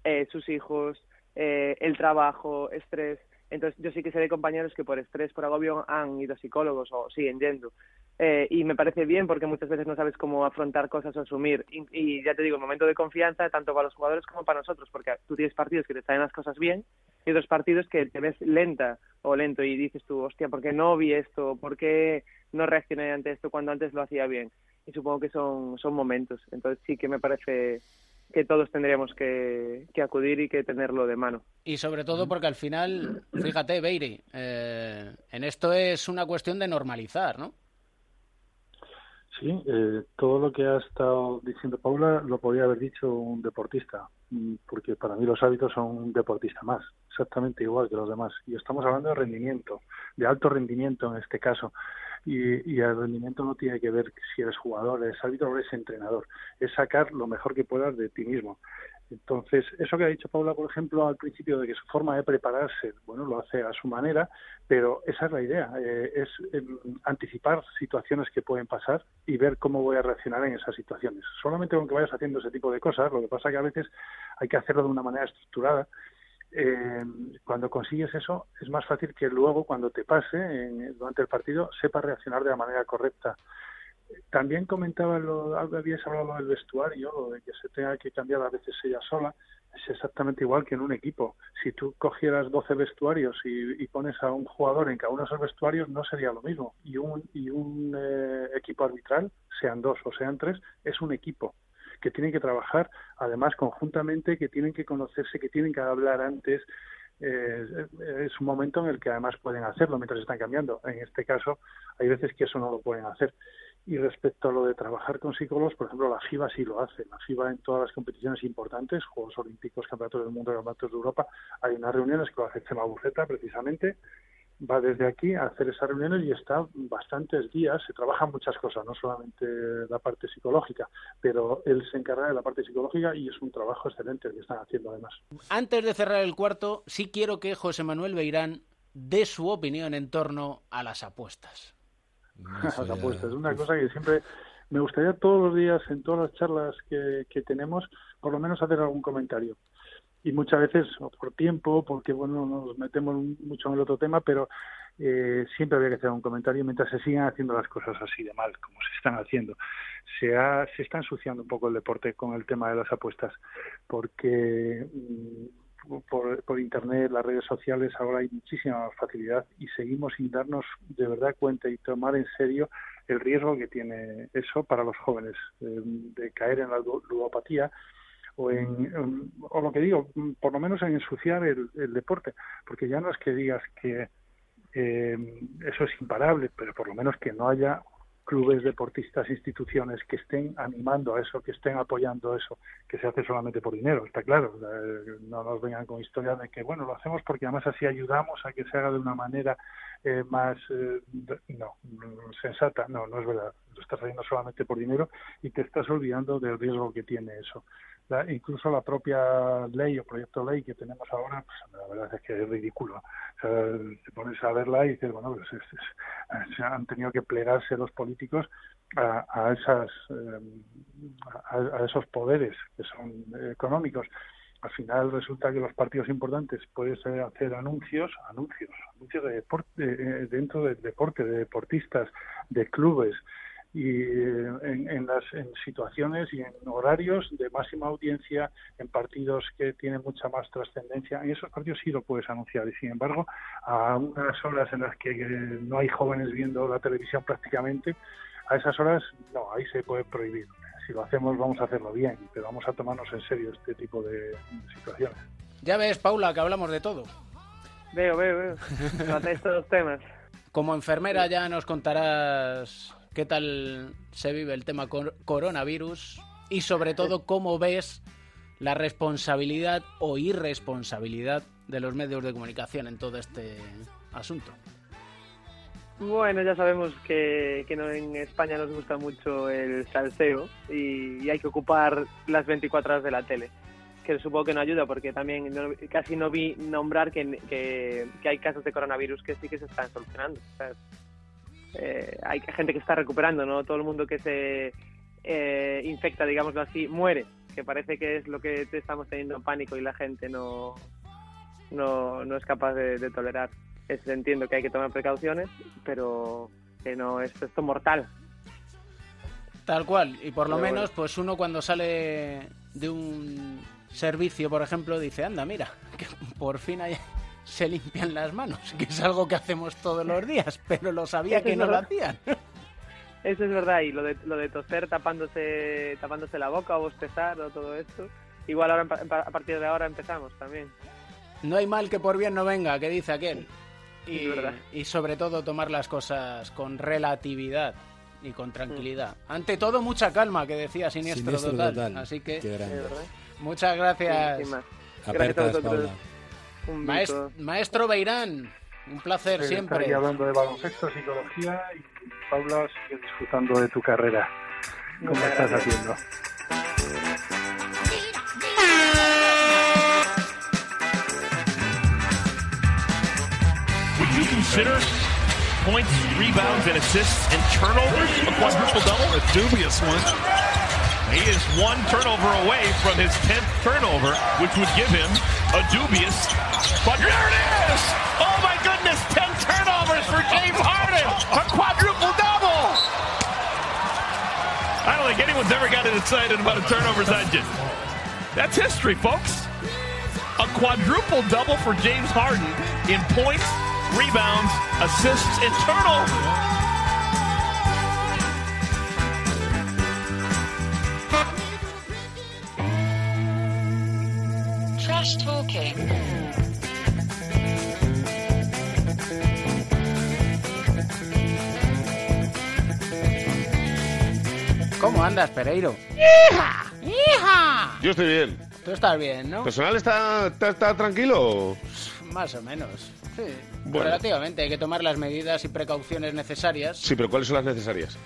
eh, sus hijos, eh, el trabajo, estrés. Entonces, yo sí que sé de compañeros que por estrés, por agobio, han ido a psicólogos o siguen yendo. Eh, y me parece bien porque muchas veces no sabes cómo afrontar cosas o asumir. Y, ya te digo, el momento de confianza, tanto para los jugadores como para nosotros, porque tú tienes partidos que te salen las cosas bien y otros partidos que te ves lenta o lento y dices tú, hostia, ¿por qué no vi esto? ¿Por qué no reaccioné ante esto cuando antes lo hacía bien? Y supongo que son, son momentos. Entonces sí que me parece que todos tendríamos que, que acudir y que tenerlo de mano. Y sobre todo porque al final, fíjate, Beiri, eh, en esto es una cuestión de normalizar, ¿no? Sí, eh, todo lo que ha estado diciendo Paula lo podría haber dicho un deportista, mm, porque para mí los hábitos son un deportista más, exactamente igual que los demás. Y estamos hablando de rendimiento, de alto rendimiento en este caso. Y, y el rendimiento no tiene que ver si eres jugador, eres árbitro o eres entrenador. Es sacar lo mejor que puedas de ti mismo. Entonces, eso que ha dicho Paula, por ejemplo, al principio de que su forma de prepararse, bueno, lo hace a su manera, pero esa es la idea, eh, es eh, anticipar situaciones que pueden pasar y ver cómo voy a reaccionar en esas situaciones. Solamente con que vayas haciendo ese tipo de cosas, lo que pasa que a veces hay que hacerlo de una manera estructurada. Eh, cuando consigues eso, es más fácil que luego, cuando te pase en, durante el partido, sepas reaccionar de la manera correcta. También comentaba, lo, habías hablado del vestuario, lo de que se tenga que cambiar a veces ella sola. Es exactamente igual que en un equipo. Si tú cogieras 12 vestuarios y, pones a un jugador en cada uno de esos vestuarios, no sería lo mismo. Y un, y un eh, equipo arbitral, sean dos o sean tres, es un equipo que tienen que trabajar además conjuntamente, que tienen que conocerse, que tienen que hablar antes. Eh, es un momento en el que además pueden hacerlo mientras están cambiando. En este caso, hay veces que eso no lo pueden hacer. Y respecto a lo de trabajar con psicólogos, por ejemplo, la FIBA sí lo hace. La FIBA en todas las competiciones importantes, Juegos Olímpicos, Campeonatos del Mundo, Campeonatos de Europa, hay unas reuniones que lo hace Chema Buceta precisamente. Va desde aquí a hacer esas reuniones y está bastantes días. Se trabajan muchas cosas, no solamente la parte psicológica, pero él se encarga de la parte psicológica y es un trabajo excelente el que están haciendo además. Antes de cerrar el cuarto, sí quiero que José Manuel Beirán dé su opinión en torno a las apuestas. [laughs] las apuestas. Es una cosa que siempre me gustaría todos los días, en todas las charlas que, que tenemos, por lo menos hacer algún comentario. Y muchas veces, por tiempo, porque bueno, nos metemos mucho en el otro tema, pero eh, siempre había que hacer un comentario mientras se sigan haciendo las cosas así de mal, como se están haciendo. Se, ha, se está ensuciando un poco el deporte con el tema de las apuestas, porque mm, por, por internet, las redes sociales, ahora hay muchísima facilidad y seguimos sin darnos de verdad cuenta y tomar en serio el riesgo que tiene eso para los jóvenes eh, de caer en la ludopatía o en o lo que digo por lo menos en ensuciar el, deporte porque ya no es que digas que eh, eso es imparable pero por lo menos que no haya clubes deportistas instituciones que estén animando a eso que estén apoyando eso que se hace solamente por dinero está claro. Eh, no nos vengan con historias de que bueno lo hacemos porque además así ayudamos a que se haga de una manera eh, más eh, no sensata. No no es verdad. Lo estás haciendo solamente por dinero y te estás olvidando del riesgo que tiene eso la, incluso la propia ley o proyecto de ley que tenemos ahora, pues la verdad es que es ridículo. Te pones a verla y dices, bueno, pues han tenido que plegarse los políticos a, a esas eh, a, esos poderes que son económicos. Al final resulta que los partidos importantes pueden hacer anuncios, anuncios, anuncios de deporte, de, dentro del deporte, de deportistas, de clubes, y en, en, las en situaciones y en horarios de máxima audiencia en partidos que tienen mucha más trascendencia. En esos partidos sí lo puedes anunciar. Y sin embargo a unas horas en las que no hay jóvenes viendo la televisión prácticamente a esas horas no ahí se puede prohibir. Si lo hacemos vamos a hacerlo bien pero vamos a tomarnos en serio este tipo de, de situaciones. Ya ves Paula que hablamos de todo. Veo veo veo. Tratáis todos los temas. Como enfermera ya nos contarás qué tal se vive el tema cor coronavirus y sobre todo cómo ves la responsabilidad o irresponsabilidad de los medios de comunicación en todo este asunto. Bueno, ya sabemos que, que en España nos gusta mucho el salseo y, hay que ocupar las 24 horas de la tele, que supongo que no ayuda porque también no, casi no vi nombrar que, que, que, hay casos de coronavirus que sí que se están solucionando. Eh, hay gente que está recuperando, no todo el mundo que se eh, infecta, digámoslo así, muere, que parece que es lo que estamos teniendo en pánico y la gente no, no, no es capaz de, de tolerar. Es, entiendo que hay que tomar precauciones, pero que no es esto mortal. Tal cual. Y por lo menos, pues uno cuando sale de un servicio, por ejemplo, dice, anda, mira, [laughs] que por fin hay- se limpian las manos, que es algo que hacemos todos los días, [laughs] pero lo sabía que no lo hacían. [laughs] Eso es verdad, y lo de, lo de toser tapándose, tapándose la boca o bostezar o todo esto. Igual ahora a partir de ahora empezamos también. No hay mal que por bien no venga, que dice aquel. Y, y sobre todo tomar las cosas con relatividad y con tranquilidad. Ante todo, mucha calma, que decía Siniestro, Siniestro total. total. Así que muchas gracias. Apertas, Gracias a vosotros. Paula. Un. Maestro Beirán, un placer Eh, siempre. Estar ahí hablando de baloncesto, psicología y Paula sigue disfrutando de tu carrera. ¿Cómo Muchas estás gracias. haciendo? Would you consider points, rebounds, and assists and turnovers a quadruple double? A dubious one. He is one turnover away from his 10th turnover, which would give him a dubious quadruple. There it is! Oh my goodness, 10 turnovers for James Harden! A quadruple double! I don't think anyone's ever gotten excited about a turnovers engine. That's history, folks. A quadruple double for James Harden in points, rebounds, assists, and turnovers. Trash talking. ¿Cómo andas, Pereiro? ¡Hija! ¡Hija! Yo estoy bien. Tú estás bien, ¿no? ¿Personal está, está, está tranquilo? Más o menos. Sí. Bueno. Relativamente, hay que tomar las medidas y precauciones necesarias. Sí, pero ¿cuáles son las necesarias?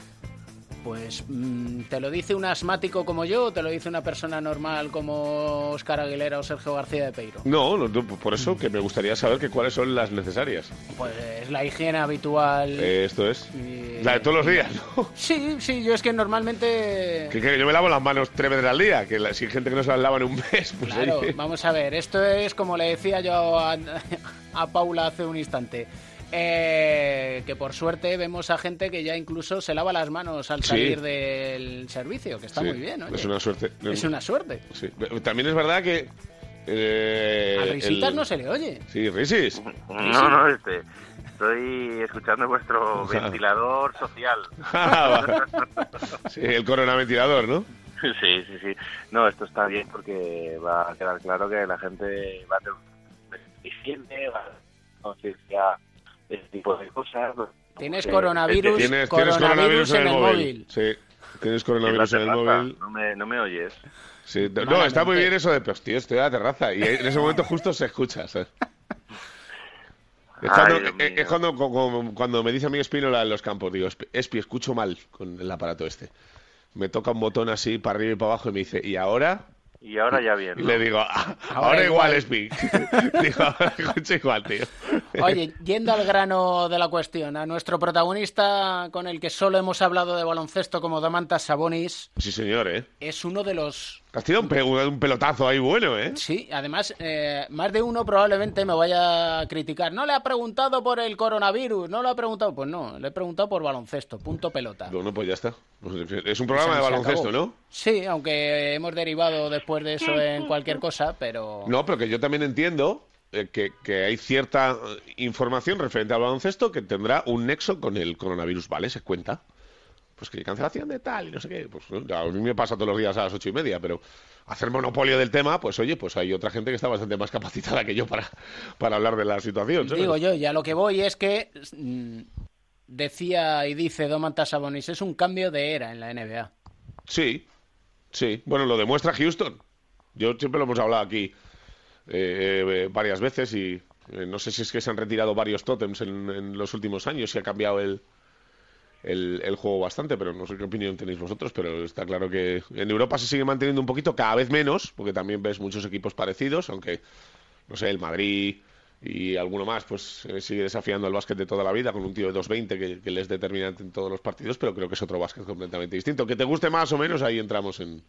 Pues, mm, ¿te lo dice un asmático como yo o te lo dice una persona normal como Óscar Aguilera o Sergio García de Peiro? No, no, no, por eso que me gustaría saber que cuáles son las necesarias. Pues es la higiene habitual. Eh, esto es. y- La de todos los días, ¿no? [laughs] Sí, sí, yo es que normalmente... Que, que yo me lavo las manos tres veces al día, que la- si hay gente que no se las lava en un mes, pues Claro, oye. vamos a ver, esto es como le decía yo a, [laughs] a Paula hace un instante. Eh, que por suerte vemos a gente que ya incluso se lava las manos al Sí. salir del servicio, que está Sí, muy bien, oye. Es una suerte. Es una suerte. Sí. También es verdad que. Eh, A Risitas el- no se le oye. Sí, Risis. No, no, este. Estoy escuchando vuestro [laughs] O sea. ventilador social. [laughs] Ah. Sí, el coronaventilador, ¿no? Sí, sí, sí. No, esto está bien porque va a quedar claro que la gente va a tener higiene, va a conciencia este tipo de cosas. Tienes Eh, coronavirus, Tienes, tienes coronavirus en el móvil. móvil. Sí, tienes coronavirus en el móvil. No me, no me oyes. Sí, no, Malamente. está muy bien eso de, pues tío, estoy en la terraza. Y en ese momento justo se escucha, ¿sabes? [laughs] Es cuando, es- es cuando, me dice a mí Espínola en los campos, digo, "Espi- Espi, escucho mal con el aparato este. Me toca un botón así para arriba y para abajo y me dice, ¿y ahora? Y ahora ya bien. Le digo, "Ah, ahora, Ahora igual, igual". Espi. [laughs] digo, ahora escucho igual, tío. Oye, yendo al grano de la cuestión, a nuestro protagonista con el que solo hemos hablado de baloncesto como Damantas Sabonis, Sí, señor, ¿eh? es uno de los... Has tirado un, pe- un pelotazo ahí bueno, ¿eh? Sí, además, eh, más de uno probablemente me vaya a criticar. No le ha preguntado por el coronavirus, no le ha preguntado... Pues no, le he preguntado por baloncesto, punto pelota. Bueno, pues ya está. Pues es un programa Se- de baloncesto. ¿no? Sí, aunque hemos derivado después de eso en cualquier cosa, pero... No, pero que yo también entiendo eh, que, que hay cierta eh, información referente al baloncesto que tendrá un nexo con el coronavirus, ¿vale? Se cuenta. Pues que cancelación de tal y no sé qué. Pues a mí me pasa todos los días a las ocho y media, pero hacer monopolio del tema, pues oye, pues hay otra gente que está bastante más capacitada que yo para, para hablar de la situación. ¿sabes? Digo yo, ya lo que voy es que mm, decía y dice Domantas Sabonis, es un cambio de era en la NBA. Sí, sí. Bueno, lo demuestra Houston. Yo siempre lo hemos hablado aquí eh, eh, varias veces y eh, no sé si es que se han retirado varios tótems en, en los últimos años y ha cambiado el, el, el juego bastante, pero no sé qué opinión tenéis vosotros, pero está claro que en Europa se sigue manteniendo un poquito, cada vez menos, porque también ves muchos equipos parecidos, aunque, no sé, el Madrid y alguno más, pues eh, sigue desafiando el básquet de toda la vida con un tío de 2.20 que, que le es determinante en todos los partidos, pero creo que es otro básquet completamente distinto. Que te guste más o menos, ahí entramos en,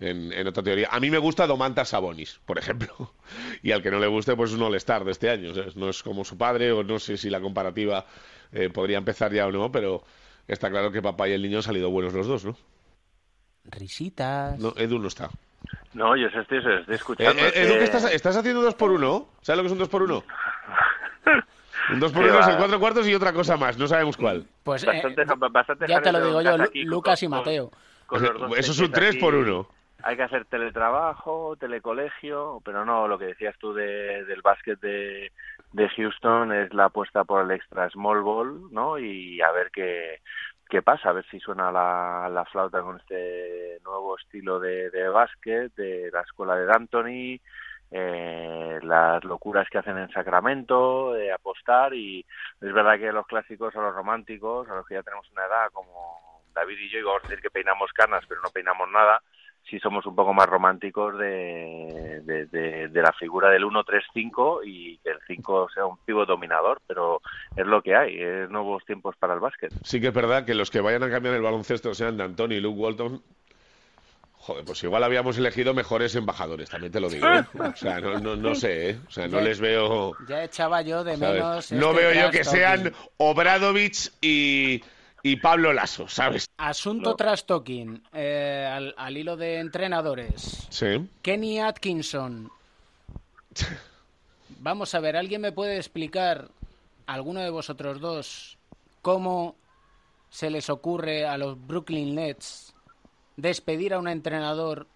en, en otra teoría. A mí me gusta Domantas Sabonis, por ejemplo. [laughs] Y al que no le guste, pues es un all-star de este año. ¿sabes? No es como su padre, o no sé si la comparativa eh, podría empezar ya o no, pero está claro que papá y el niño han salido buenos los dos, ¿no? Risitas. No, Edu no está. No, yo se estoy, se estoy Eh, escuchando. eh, Edu, que- ¿qué estás, estás haciendo dos por uno? ¿Sabes lo que es un dos por uno? [laughs] Un dos por Qué uno es va. el cuatro cuartos y otra cosa más, no sabemos cuál. Pues eh, Bastante- bastante ya te lo digo yo, con- Lucas y con- Mateo. con los dos Eso es un peques tres aquí. por uno. Hay que hacer teletrabajo, telecolegio, pero no, lo que decías tú de- del básquet de, de Houston es la apuesta por el extra small ball, ¿no? Y a ver qué, qué pasa, a ver si suena la, la flauta con este nuevo estilo de, de básquet, de la escuela de D'Antoni, eh, las locuras que hacen en Sacramento, de apostar y es verdad que los clásicos a los románticos, a los que ya tenemos una edad como David y yo, y vamos a decir que peinamos canas pero no peinamos nada, sí somos un poco más románticos de, de, de- de la figura del 1-3-5 y que el 5 sea un pivo dominador, pero es lo que hay, es nuevos tiempos para el básquet. Sí que es verdad que los que vayan a cambiar el baloncesto sean de Antonio y Luke Walton. Joder, pues igual habíamos elegido mejores embajadores, también te lo digo. ¿eh? O sea, no, no, no sé, ¿eh? O sea, no Ya- les veo. Ya echaba yo de ¿sabes? menos. No este veo yo que talking. sean Obradovich y, y Pablo Lasso, ¿sabes? Asunto trash talking, eh, al, al hilo de entrenadores. Sí. Kenny Atkinson. Vamos a ver, ¿alguien me puede explicar, alguno de vosotros dos, cómo se les ocurre a los Brooklyn Nets despedir a un entrenador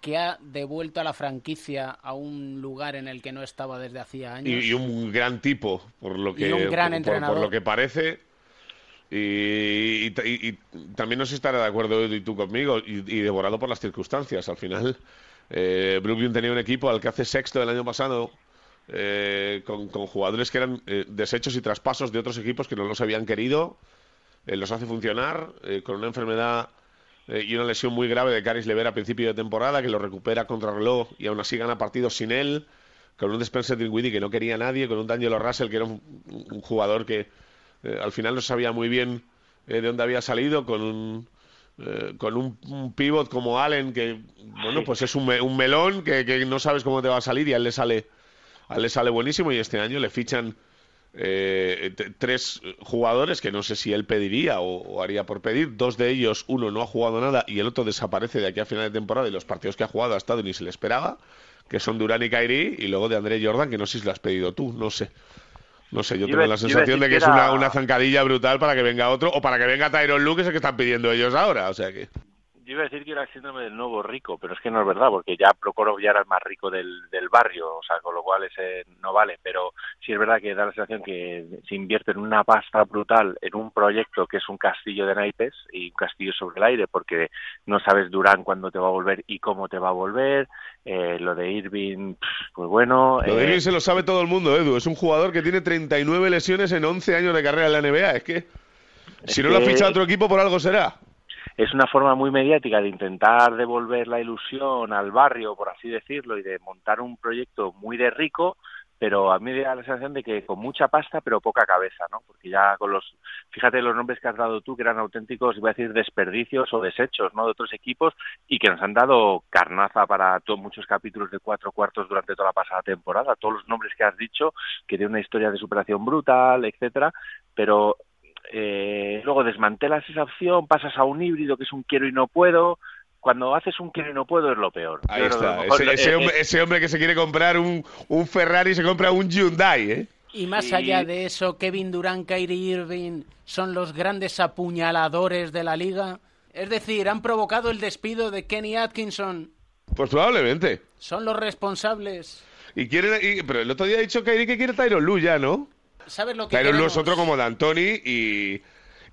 que ha devuelto a la franquicia a un lugar en el que no estaba desde hacía años? Y, y un gran tipo, por lo que, Y un gran por- por, entrenador. por lo que parece. Y, también no si estará de acuerdo y tú conmigo, y, devorado por las circunstancias. Al final, eh, Brooklyn tenía un equipo al que hace sexto el año pasado, eh, con, con jugadores que eran eh, desechos y traspasos de otros equipos que no los habían querido, eh, los hace funcionar, eh, con una enfermedad eh, y una lesión muy grave de Caris Lever a principio de temporada, que lo recupera contra reloj y aún así gana partidos sin él, con un Spencer Dinwiddie que no quería a nadie, con un D'Angelo Russell que era un, un jugador que eh, al final no sabía muy bien eh, de dónde había salido, con un eh, con un, un pivot como Allen que bueno pues es un, me- un melón que, que no sabes cómo te va a salir y a él le sale a él le sale buenísimo y este año le fichan eh, tres jugadores que no sé si él pediría o, o haría por pedir. Dos de ellos, uno no ha jugado nada y el otro desaparece de aquí a final de temporada y los partidos que ha jugado ha estado ni se le esperaba, que son Durán y Kairi y luego de André Jordan, que no sé si lo has pedido tú, no sé. No sé, yo Yo tengo la sensación de que es una, una zancadilla brutal para que venga otro o para que venga Tyron Luke, que es el que están pidiendo ellos ahora. O sea que. Yo iba a decir que era el síndrome del nuevo rico, pero es que no es verdad, porque ya Prokhorov ya era el más rico del, del barrio, o sea, con lo cual ese no vale. Pero sí es verdad que da la sensación que se invierte en una pasta brutal en un proyecto que es un castillo de naipes y un castillo sobre el aire, porque no sabes Durán cuándo te va a volver y cómo te va a volver. Eh, lo de Irving, pues bueno. Lo de eh, Irving se lo sabe todo el mundo, Edu. Es un jugador que tiene 39 lesiones en 11 años de carrera en la NBA. Es que. Es si no lo ha fichado otro equipo, por algo será. Es una forma muy mediática de intentar devolver la ilusión al barrio, por así decirlo, y de montar un proyecto muy de rico, pero a mí me da la sensación de que con mucha pasta, pero poca cabeza, ¿no? Porque ya con los, fíjate los nombres que has dado tú, que eran auténticos, iba a decir, desperdicios o desechos, ¿no? De otros equipos y que nos han dado carnaza para to- muchos capítulos de cuatro cuartos durante toda la pasada temporada. Todos los nombres que has dicho, que tiene una historia de superación brutal, etcétera, pero eh, luego desmantelas esa opción, pasas a un híbrido que es un quiero y no puedo. Cuando haces un quiero y no puedo es lo peor. Ahí está. lo mejor- Ese, ese eh, hombre, ese hombre que se quiere comprar un, un Ferrari se compra un Hyundai, ¿eh? Y más Sí. allá de eso, Kevin Durant, Kyrie Irving son los grandes apuñaladores de la liga. Es decir, han provocado el despido de Kenny Atkinson. Pues probablemente. Son los responsables. Y quiere, y- pero el otro día ha dicho Kairi que quiere Tyron Lue ya, ¿no? ¿Sabes lo que queremos? es otro como D'Antoni y,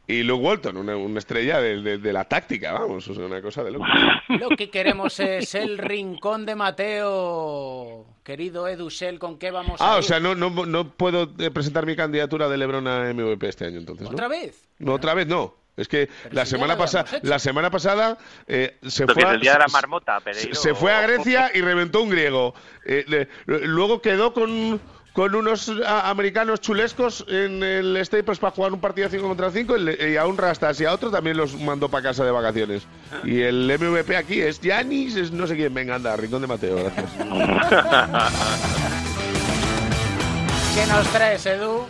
y Luke Walton, una, una estrella de, de- de la táctica, vamos, o sea, una cosa de loco. Lo que queremos es el rincón de Mateo. Querido Edu Shell, ¿con qué vamos a Ah, o ir? sea, no, no, no puedo eh, presentar mi candidatura de LeBron a MVP este año, entonces, ¿no? ¿Otra vez? No, otra vez no. Es que la si semana pasada, la semana pasada eh, se fue a, el día de la marmota, se, se fue a Grecia y reventó un griego. Eh, le- luego quedó con con unos a- americanos chulescos en el Staples para jugar un partido 5 contra 5 y, a un Rastas y a otro también los mandó para casa de vacaciones. Y el MVP aquí es Yanis, es no sé quién. Venga, anda, Rincón de Mateo, gracias. [laughs] ¿Qué nos traes, Edu?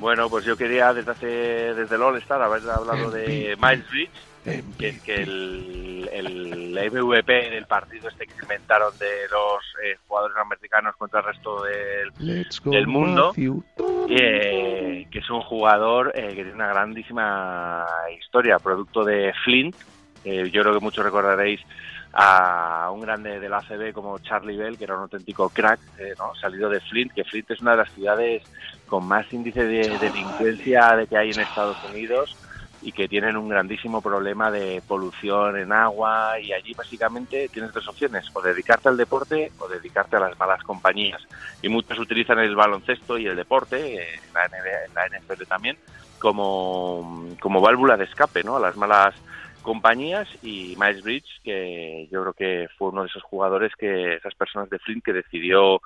Bueno, pues yo quería desde hace desde el All Star haber hablado de Miles Bridges, que es que el, el MVP del partido este que se inventaron de los eh, jugadores americanos contra el resto del, del mundo, eh, que es un jugador eh, que tiene una grandísima historia, producto de Flint. Eh, yo creo que muchos recordaréis a un grande del ACB como Charlie Bell, que era un auténtico crack, eh, ¿no? salido de Flint, que Flint es una de las ciudades con más índice de delincuencia de que hay en Estados Unidos y que tienen un grandísimo problema de polución en agua y allí básicamente tienes dos opciones, o dedicarte al deporte o dedicarte a las malas compañías. Y muchos utilizan el baloncesto y el deporte, en la, NBA, en la NFL también, como, como válvula de escape ¿no? a las malas compañías y Miles Bridge, que yo creo que fue uno de esos jugadores que, esas personas de Flint que decidió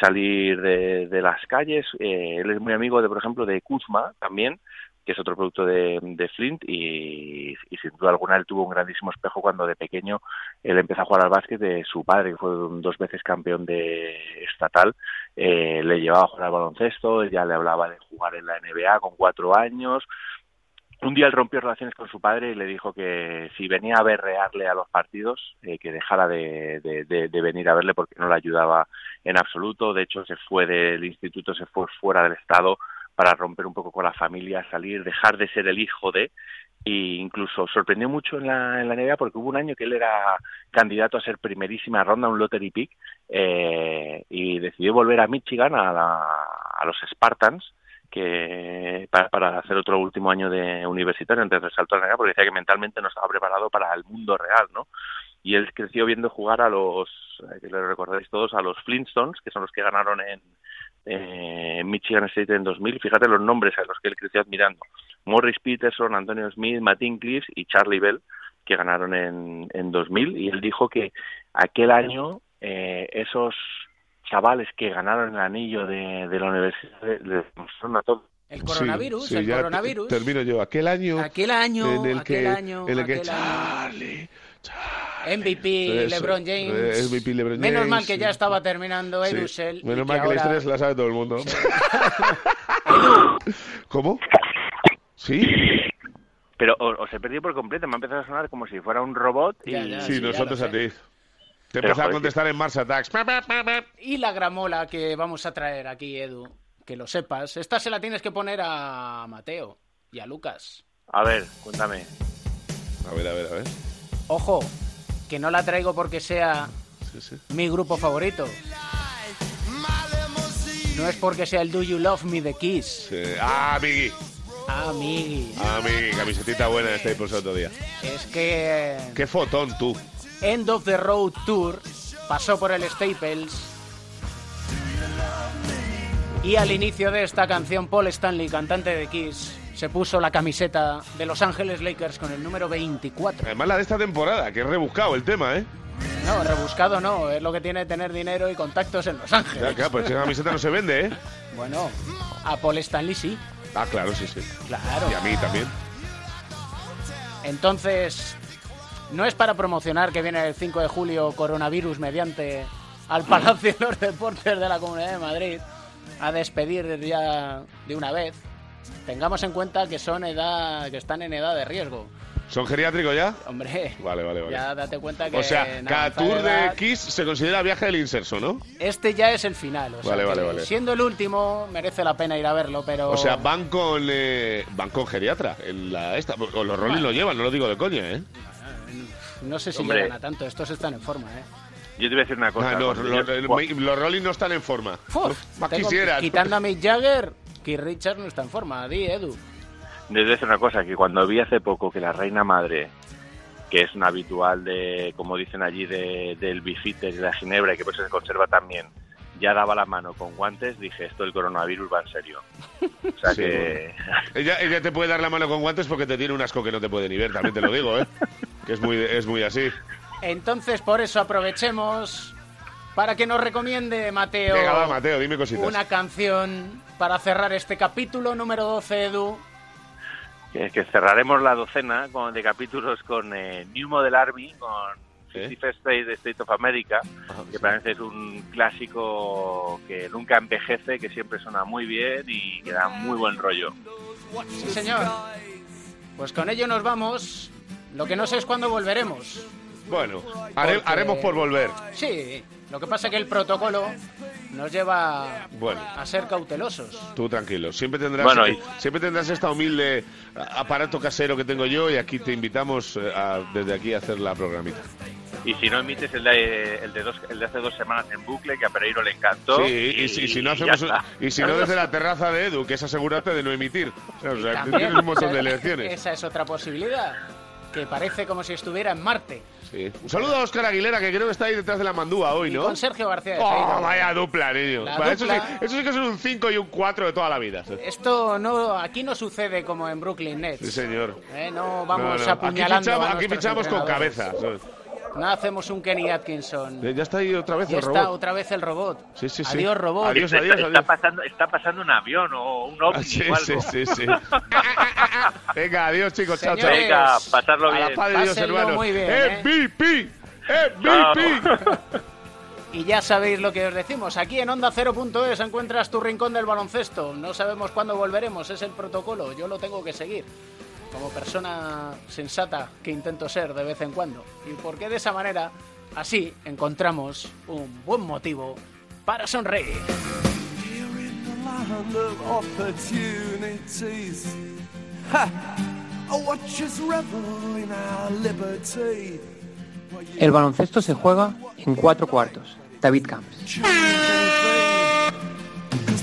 salir de, de las calles. Eh, él es muy amigo de, por ejemplo, de Kuzma también, que es otro producto de, de Flint y, sin duda alguna él tuvo un grandísimo espejo cuando de pequeño él empezó a jugar al básquet de su padre, que fue dos veces campeón de estatal, eh, le llevaba a jugar al baloncesto, ya le hablaba de jugar en la NBA con cuatro años, un día él rompió relaciones con su padre y le dijo que si venía a berrearle a los partidos, eh, que dejara de, de- de- de venir a verle porque no le ayudaba en absoluto. De hecho, se fue del instituto, se fue fuera del estado para romper un poco con la familia, salir, dejar de ser el hijo de. E incluso sorprendió mucho en la, en la NBA porque hubo un año que él era candidato a ser primerísima ronda, un lottery pick, eh, y decidió volver a Michigan, a, la- a los Spartans, que para, para hacer otro último año de universitario antes de saltar a la NBA, porque decía que mentalmente no estaba preparado para el mundo real, ¿no? Y él creció viendo jugar a los, eh, que lo recordaréis todos, a los Flintstones, que son los que ganaron en, eh, en Michigan State en 2000. Fíjate los nombres a los que él creció admirando. Morris Peterson, Antonio Smith, Martin Cliffs y Charlie Bell, que ganaron en, en 2000. Y él dijo que aquel año eh, esos chavales que ganaron el anillo de, de la universidad le- les demostraron a todos El coronavirus, Sí, el sí, coronavirus. te- termino yo. Aquel año. Aquel año, en el aquel que, año, en el que. Charlie. MVP, Eso, LeBron James. MVP LeBron Menos James, mal que sí. ya estaba terminando Sí. Edusel. y Menos que mal que la ahora- historia se la sabe todo el mundo. [laughs] ¿Cómo? ¿Sí? Pero o- os he perdido por completo, me ha empezado a sonar como si fuera un robot y... sí, nosotros a ti. Te empezó a contestar en Mars Attacks. Y la gramola que vamos a traer aquí, Edu, que lo sepas, esta se la tienes que poner a Mateo y a Lucas. A ver, cuéntame. A ver, a ver, a ver. Ojo, que no la traigo porque sea mi grupo favorito. No es porque sea el Do You Love Me de Kiss. Sí. Ah, Miggy. Ah, Miggy. Ah, Miggy, camisetita buena de Staples otro día. Es que Qué fotón tú. End of the Road Tour pasó por el Staples. Y al inicio de esta canción, Paul Stanley, cantante de Kiss, se puso la camiseta de Los Ángeles Lakers con el número 24. Además la de esta temporada, que es rebuscado el tema, ¿eh? No, rebuscado no, es lo que tiene tener dinero y contactos en Los Ángeles. claro, pues esa camiseta no se vende, ¿eh? Bueno, a Paul Stanley sí, Ah, claro, sí, sí. claro. Y a mí también. Entonces, no es para promocionar que viene el 5 de julio coronavirus mediante al Palacio de los Deportes de la Comunidad de Madrid a despedir ya de una vez. Tengamos en cuenta que son edad, que están en edad de riesgo. ¿Son geriátricos ya? Hombre, Vale, vale, vale. ya date cuenta que o sea, cada tour de Kiss se considera viaje del inserso, ¿no? este ya es el final. O sea Vale, que vale, vale. Siendo el último, merece la pena ir a verlo, pero O sea, van con eh, van con geriatra en la esta. O los Rolling lo llevan, no lo digo de coña, ¿eh? no sé si Hombre. llegan a tanto. Estos están en forma, ¿eh? Yo te voy a decir una cosa. Ah, no, los, yo- los- los Rolling no están en forma. Uf, Más tengo- quisieran. Quitando a Mick Jagger, Keith Richards no está en forma. Di, Edu. A decir una cosa, que cuando vi hace poco que la reina madre, que es una habitual de, como dicen allí, de, del bifitter y la ginebra, y que pues se conserva también, ya daba la mano con guantes, dije, esto del coronavirus va en serio. O sea Sí, que... Ella, ella te puede dar la mano con guantes porque te tiene un asco que no te puede ni ver, también te lo digo, ¿eh? Que es muy, es muy así. Entonces, por eso aprovechemos para que nos recomiende, Mateo, Venga, va, Mateo, dime cositas. una canción para cerrar este capítulo número 12, Edu. Que, que cerraremos la docena con, de capítulos con eh, New Model Army, con ¿Eh? 51st State de State of America, que parece es un clásico que nunca envejece, que siempre suena muy bien y que da muy buen rollo. Sí, señor. Pues con ello nos vamos. Lo que no sé es cuándo volveremos. Bueno, Porque- haremos por volver. Sí, lo que pasa es que el protocolo nos lleva Bueno. a ser cautelosos. Tú tranquilo, siempre tendrás, Bueno, y- siempre tendrás esta humilde a- aparato casero que tengo yo y aquí te invitamos eh, a- desde aquí a hacer la programita. Y si no emites el de, el de, dos, el de hace dos semanas en bucle, que a Pereiro le encantó. Sí, y, si, si no hacemos y si no desde [laughs] la terraza de Edu, que es asegurarte de no emitir. O sea, tienes un montón de elecciones. Esa es otra posibilidad. Que parece como si estuviera en Marte. Sí. Un saludo a Óscar Aguilera, que creo que está ahí detrás de la mandúa hoy, Y ¿no? con Sergio García de Oh, vaya dupla, niño. Vale, Eso, sí, dupla. eso sí que son un 5 y un 4 de toda la vida. Esto no, aquí no sucede como en Brooklyn Nets. Sí, señor. Eh, no vamos No, no. apuñalando. Aquí fichamos, a aquí fichamos con cabeza. ¿sabes? No hacemos un Kenny Atkinson. Eh, Ya está ahí otra vez Y el está robot. otra vez el robot. Sí, sí, sí. Adiós, robot. Adiós, Está- adiós, está, adiós. pasando, está pasando un avión o un ovni Ah, sí, o algo. sí, sí, sí. [laughs] Venga, adiós, chicos. Chao, chao. Señores, Venga, pasarlo A la bien. paz de Dios, hermanos. muy bien, ¿eh? MVP. MVP. Y ya sabéis lo que os decimos. Aquí en Onda 0.es encuentras tu rincón del baloncesto. No sabemos cuándo volveremos, es el protocolo. Yo lo tengo que seguir. Como persona sensata que intento ser de vez en cuando. Y porque de esa manera, así encontramos un buen motivo para sonreír. land of opportunities. Ha! I watch us revel in our liberty. El baloncesto se juega en cuatro cuartos. David Camps.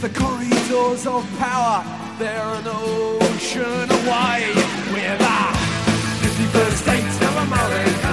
The corridors of power, they're an ocean away. We're the 51st states of America.